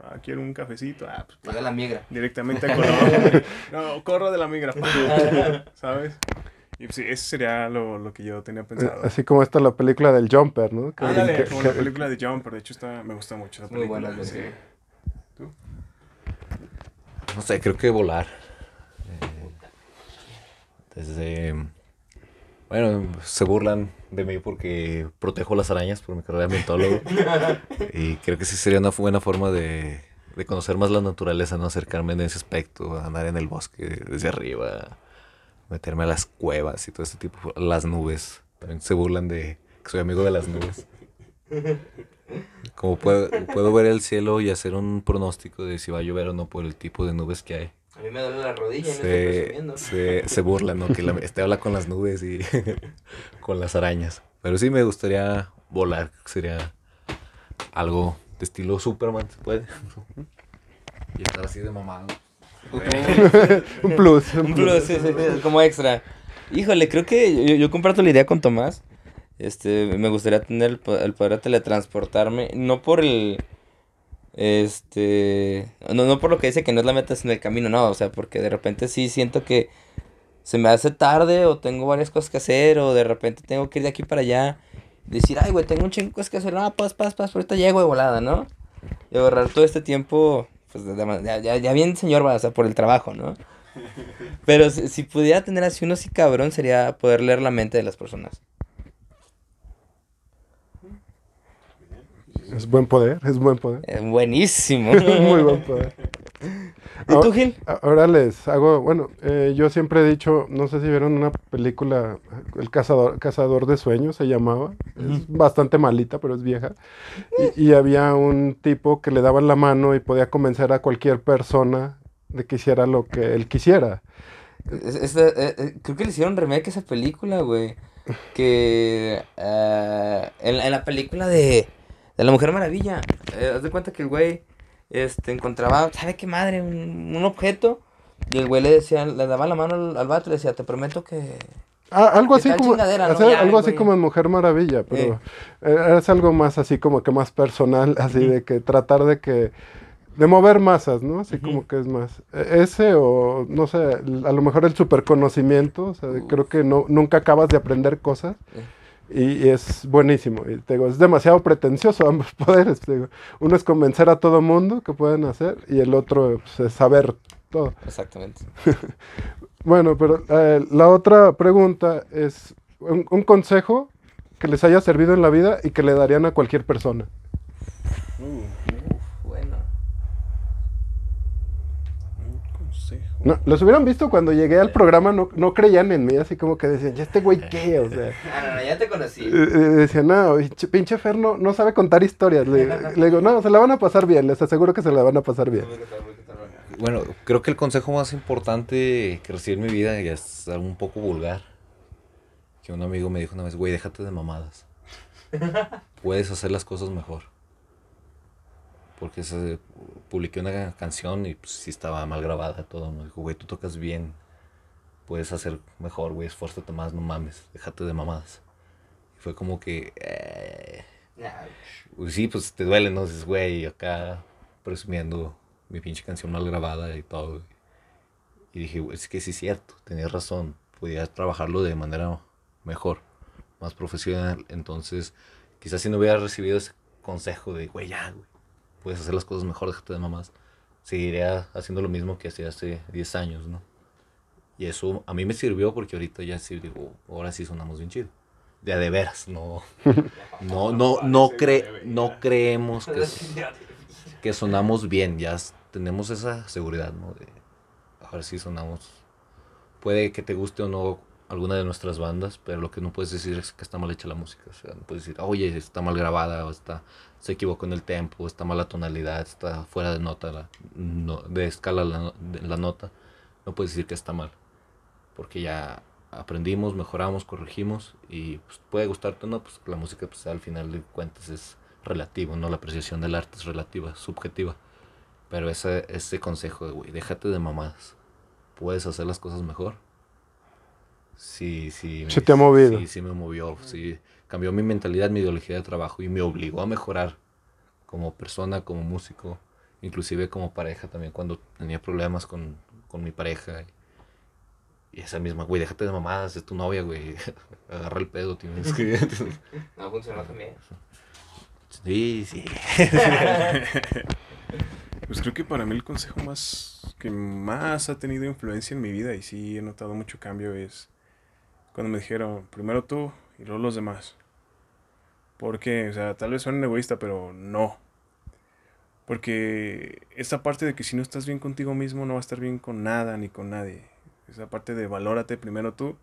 Ah, quiero un cafecito, ah, pues, Llega la migra. directamente a Colombia. no, corro de la migra, ¡pah! ¿sabes? Y pues sí, eso sería lo, lo que yo tenía Eh, pensado. Así como está la película del Jumper, ¿no? Que- como que- la película de Jumper, de hecho está, me gusta mucho esa Muy película. buena, sí. sí. No sé, creo que volar. Eh, desde. Bueno, se burlan de mí porque protejo las arañas por mi carrera de ambientólogo. y creo que sí sería una buena forma de, de conocer más la naturaleza, no acercarme en ese aspecto, andar en el bosque desde arriba, meterme a las cuevas y todo este tipo, las nubes. También se burlan de que soy amigo de las nubes. Como puedo, puedo ver el cielo y hacer un pronóstico de si va a llover o no por el tipo de nubes que hay. A mí me duele la rodilla no estoy Se, presumiendo. se, se burlan, ¿no? Que la, este habla con las nubes y con las arañas. Pero sí me gustaría volar, sería algo de estilo Superman, ¿se puede? Y estar así de mamado. un plus. Un plus. sí, sí, como extra. Híjole, creo que yo, yo comparto la idea con Tomás. Este, me gustaría tener el, po- el poder de teletransportarme, no por el, este, no, no por lo que dice que no es la meta, sino el camino, no, o sea, porque de repente sí siento que se me hace tarde o tengo varias cosas que hacer o de repente tengo que ir de aquí para allá, decir, ay, güey, tengo un chingo de cosas que hacer, no, pues, pas, pas, ahorita llego de volada, ¿no? Y ahorrar todo este tiempo, pues, ya, ya, ya bien señor va, o sea, por el trabajo, ¿no? Pero si, si pudiera tener así uno así cabrón, sería poder leer la mente de las personas. Es buen poder, es buen poder. Eh, buenísimo. Muy buen poder. ¿Y tú, Gil? Ahora les hago, bueno, eh, yo siempre he dicho, no sé si vieron una película, El Cazador, Cazador de Sueños se llamaba, es bastante malita, pero es vieja, y, y había un tipo que le daban la mano y podía convencer a cualquier persona de que hiciera lo que él quisiera. Eh, eh, creo que le hicieron remake a esa película, güey. Que eh, en, en la película de, de La Mujer Maravilla, eh, haz de cuenta que el güey este, encontraba, ¿sabe qué madre? Un, un objeto. Y el güey le decía, le daba la mano al, al vato y le decía, te prometo que... Ah, algo ¿Qué así como, chingadera, no? hacer Ya, algo así como en Mujer Maravilla, pero eh, es algo más así como que más personal, así de que tratar de que de mover masas, ¿no? Así como que es más e- ese o no sé, a lo mejor el superconocimiento, o sea, creo que no nunca acabas de aprender cosas. Y, y es buenísimo, y te digo, es demasiado pretencioso ambos poderes, te digo. Uno es convencer a todo mundo que pueden hacer y el otro pues, es saber todo. Exactamente. Bueno, pero eh, la otra pregunta es un, un consejo que les haya servido en la vida y que le darían a cualquier persona. Uh, Bueno. un consejo. No, los hubieran visto cuando llegué al programa, no, no creían en mí, así como que decían, ¿ya este güey qué? O sea, Ah, no, no, ya te conocí. eh, eh, decían, no, pinche, pinche Fer no, no sabe contar historias. Le, le digo, no, se la van a pasar bien, les aseguro que se la van a pasar bien. Bueno, creo que el consejo más importante que recibí en mi vida, y es algo un poco vulgar, que un amigo me dijo una vez, güey, déjate de mamadas. Puedes hacer las cosas mejor. Porque se, publiqué una canción y pues sí estaba mal grabada todo. Me dijo, güey, tú tocas bien. Puedes hacer mejor, güey, esfuérzate más, no mames, déjate de mamadas. Y fue como que... eh, pues sí, pues te duele, ¿no? Dices, güey, acá presumiendo mi pinche canción mal grabada y todo. Y dije, güey, es que sí es cierto, tenías razón. Podía trabajarlo de manera mejor, más profesional. Entonces, quizás si no hubiera recibido ese consejo de, güey, ya, güey, puedes hacer las cosas mejor, déjate de mamás, seguiría haciendo lo mismo que hacía hace 10 años, ¿no? Y eso a mí me sirvió porque ahorita ya sí digo, ahora sí sonamos bien chido. De a de veras, no. No, no, no, cre no creemos que, que sonamos bien, ya tenemos esa seguridad, ¿no? De ahora sí sonamos. Puede que te guste o no alguna de nuestras bandas, pero lo que no puedes decir es que está mal hecha la música. O sea, no puedes decir, oye, está mal grabada, o está, se equivocó en el tempo, está mala tonalidad, está fuera de nota, la, no- de escala la, de la nota. No puedes decir que está mal, porque ya aprendimos, mejoramos, corregimos y pues, puede gustarte o no, pues la música pues al final de cuentas es relativo, ¿no? La apreciación del arte es relativa, subjetiva. Pero ese, ese consejo de, güey, déjate de mamadas. Puedes hacer las cosas mejor. Sí, sí. Se te ha movido. Sí, sí me movió. Sí, cambió mi mentalidad, mi ideología de trabajo y me obligó a mejorar como persona, como músico, inclusive como pareja también cuando tenía problemas con, con mi pareja. Y esa misma, güey, déjate de mamadas, es tu novia, güey. Agarra el pedo, tienes que... No funcionó también. Sí, sí. Pues creo que para mí el consejo más que más ha tenido influencia en mi vida y sí he notado mucho cambio es cuando me dijeron primero tú y luego los demás. Porque, o sea, tal vez suene egoísta, pero no. Porque esa parte de que si no estás bien contigo mismo no va a estar bien con nada ni con nadie. Esa parte de valórate primero tú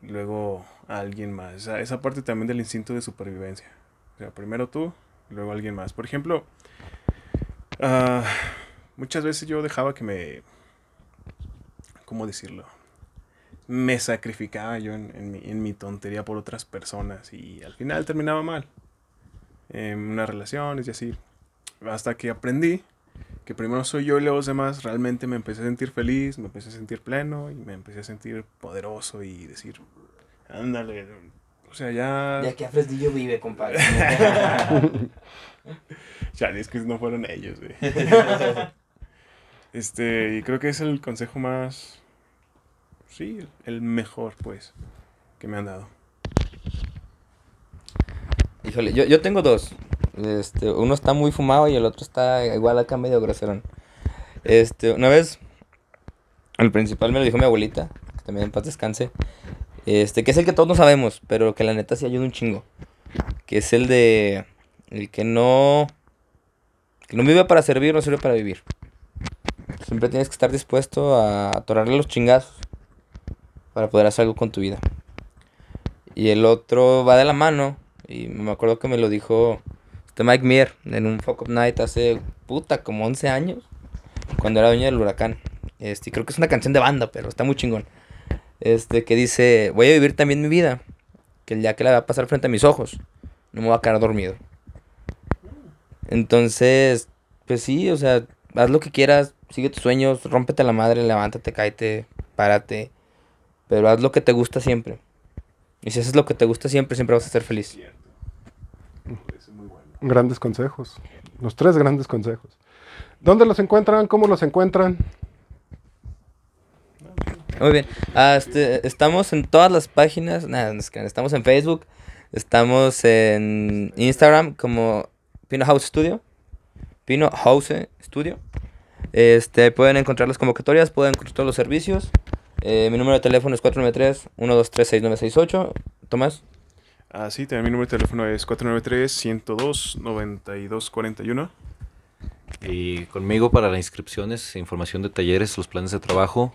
y luego a alguien más. Esa, parte también del instinto de supervivencia. O sea, primero tú y luego alguien más. Por ejemplo, ah, muchas veces yo dejaba que me... ¿Cómo decirlo? Me sacrificaba yo en, en mi, en mi tontería por otras personas y al final terminaba mal. En unas relaciones y así. Hasta que aprendí que primero soy yo y luego los demás, realmente me empecé a sentir feliz, me empecé a sentir pleno y me empecé a sentir poderoso y decir, ándale, o sea, ya... Ya que a Fresnillo vive, compadre. Ya, es que no fueron ellos, güey. Este, y creo que es el consejo más, sí, el mejor, pues, que me han dado. Híjole, yo, yo tengo dos. Este, uno está muy fumado y el otro está igual acá medio groserón. Este, una vez, el principal me lo dijo mi abuelita, que también en paz descanse. Este, que es el que todos no sabemos, pero que la neta sí ayuda un chingo. Que es el de. El que no. Que no vive para servir, no sirve para vivir. Siempre tienes que estar dispuesto a atorarle los chingazos para poder hacer algo con tu vida. Y el otro va de la mano. Y me acuerdo que me lo dijo este Mike Meir en un Fuck Up Night hace puta como 11 años. Cuando era dueño del huracán. Este, creo que es una canción de banda, pero está muy chingón. Este, que dice, voy a vivir también mi vida. Que el día que la va a pasar frente a mis ojos, no me voy a quedar dormido. Entonces, pues sí, o sea, haz lo que quieras, sigue tus sueños, rómpete la madre, levántate, cáete, párate. Pero haz lo que te gusta siempre. Y si haces lo que te gusta siempre, siempre vas a ser feliz. Grandes consejos. Los tres grandes consejos. ¿Dónde los encuentran? ¿Cómo los encuentran? Muy bien. Ah, este, estamos en todas las páginas. Nada, estamos en Facebook. Estamos en Instagram como Pino House Studio. Pino House Studio. Este, pueden encontrar las convocatorias, pueden encontrar todos los servicios. Eh, mi número de teléfono es 493-123-6968. Tomás. Ah, sí, también mi número de teléfono es 493-102-9241. Y conmigo para las inscripciones, información de talleres, los planes de trabajo,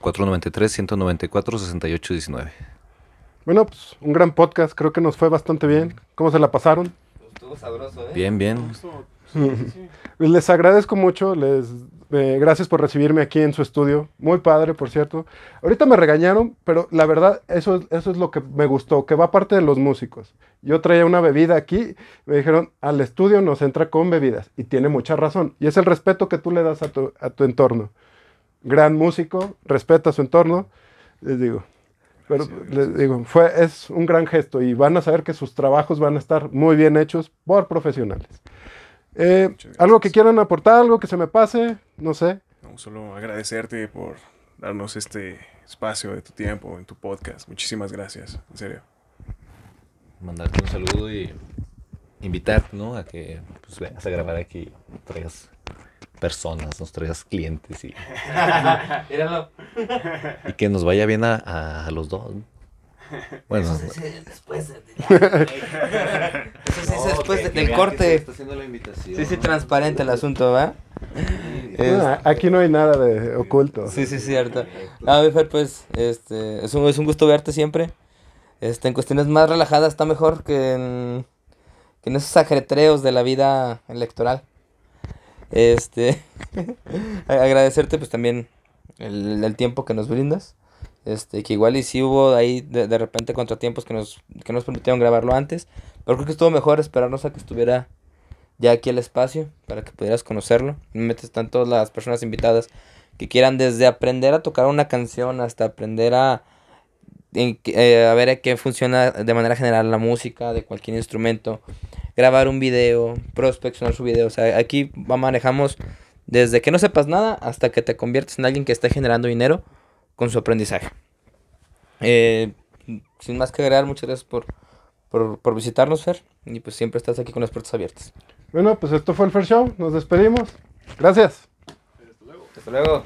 493-194-6819. Bueno, pues un gran podcast. Creo que nos fue bastante bien. ¿Cómo se la pasaron? Estuvo sabroso, ¿eh? Bien, bien. Les agradezco mucho, les eh, gracias por recibirme aquí en su estudio, muy padre por cierto. Ahorita me regañaron, pero la verdad eso, es- eso es lo que me gustó, que va parte de los músicos. Yo traía una bebida aquí, me dijeron al estudio nos entra con bebidas y tiene mucha razón y es el respeto que tú le das a tu, a tu entorno. Gran músico, respeta su entorno, les digo. Pero les digo, fue, es un gran gesto y van a saber que sus trabajos van a estar muy bien hechos por profesionales. Eh, algo que quieran aportar, algo que se me pase, no sé. No, solo agradecerte por darnos este espacio de tu tiempo en tu podcast. Muchísimas gracias, en serio. Mandarte un saludo y invitarte, ¿no? A que pues, vengas a grabar aquí, traigas personas, nos traigas clientes y, Míralo. y que nos vaya bien a, a- a los dos. ¿No? Bueno, Eso se dice después de- Eso se dice después de- del corte. Está haciendo la invitación. Sí, sí, transparente el asunto, ¿va? Es- Ah, aquí no hay nada de oculto. Sí, sí, cierto. A ver, Fer, pues, este, es un, es un gusto verte siempre. Este, en cuestiones más relajadas está mejor que en, que en esos ajetreos de la vida electoral. Este, agradecerte pues también el, el tiempo que nos brindas. Este, que igual y si hubo ahí de, de repente contratiempos que nos, que nos permitieron grabarlo antes, Pero creo que estuvo mejor esperarnos a que estuviera ya aquí el espacio para que pudieras conocerlo. Metes están todas las personas invitadas que quieran desde aprender a tocar una canción hasta aprender a, en eh, a ver qué funciona de manera general la música de cualquier instrumento, grabar un video, prospeccionar su video. O sea, aquí manejamos desde que no sepas nada hasta que te conviertes en alguien que está generando dinero con su aprendizaje. Eh, sin más que agregar, muchas gracias por, por, por visitarnos, Fer. Y pues siempre estás aquí con las puertas abiertas. Bueno, pues esto fue el Fair Show. Nos despedimos. Gracias. Hasta luego.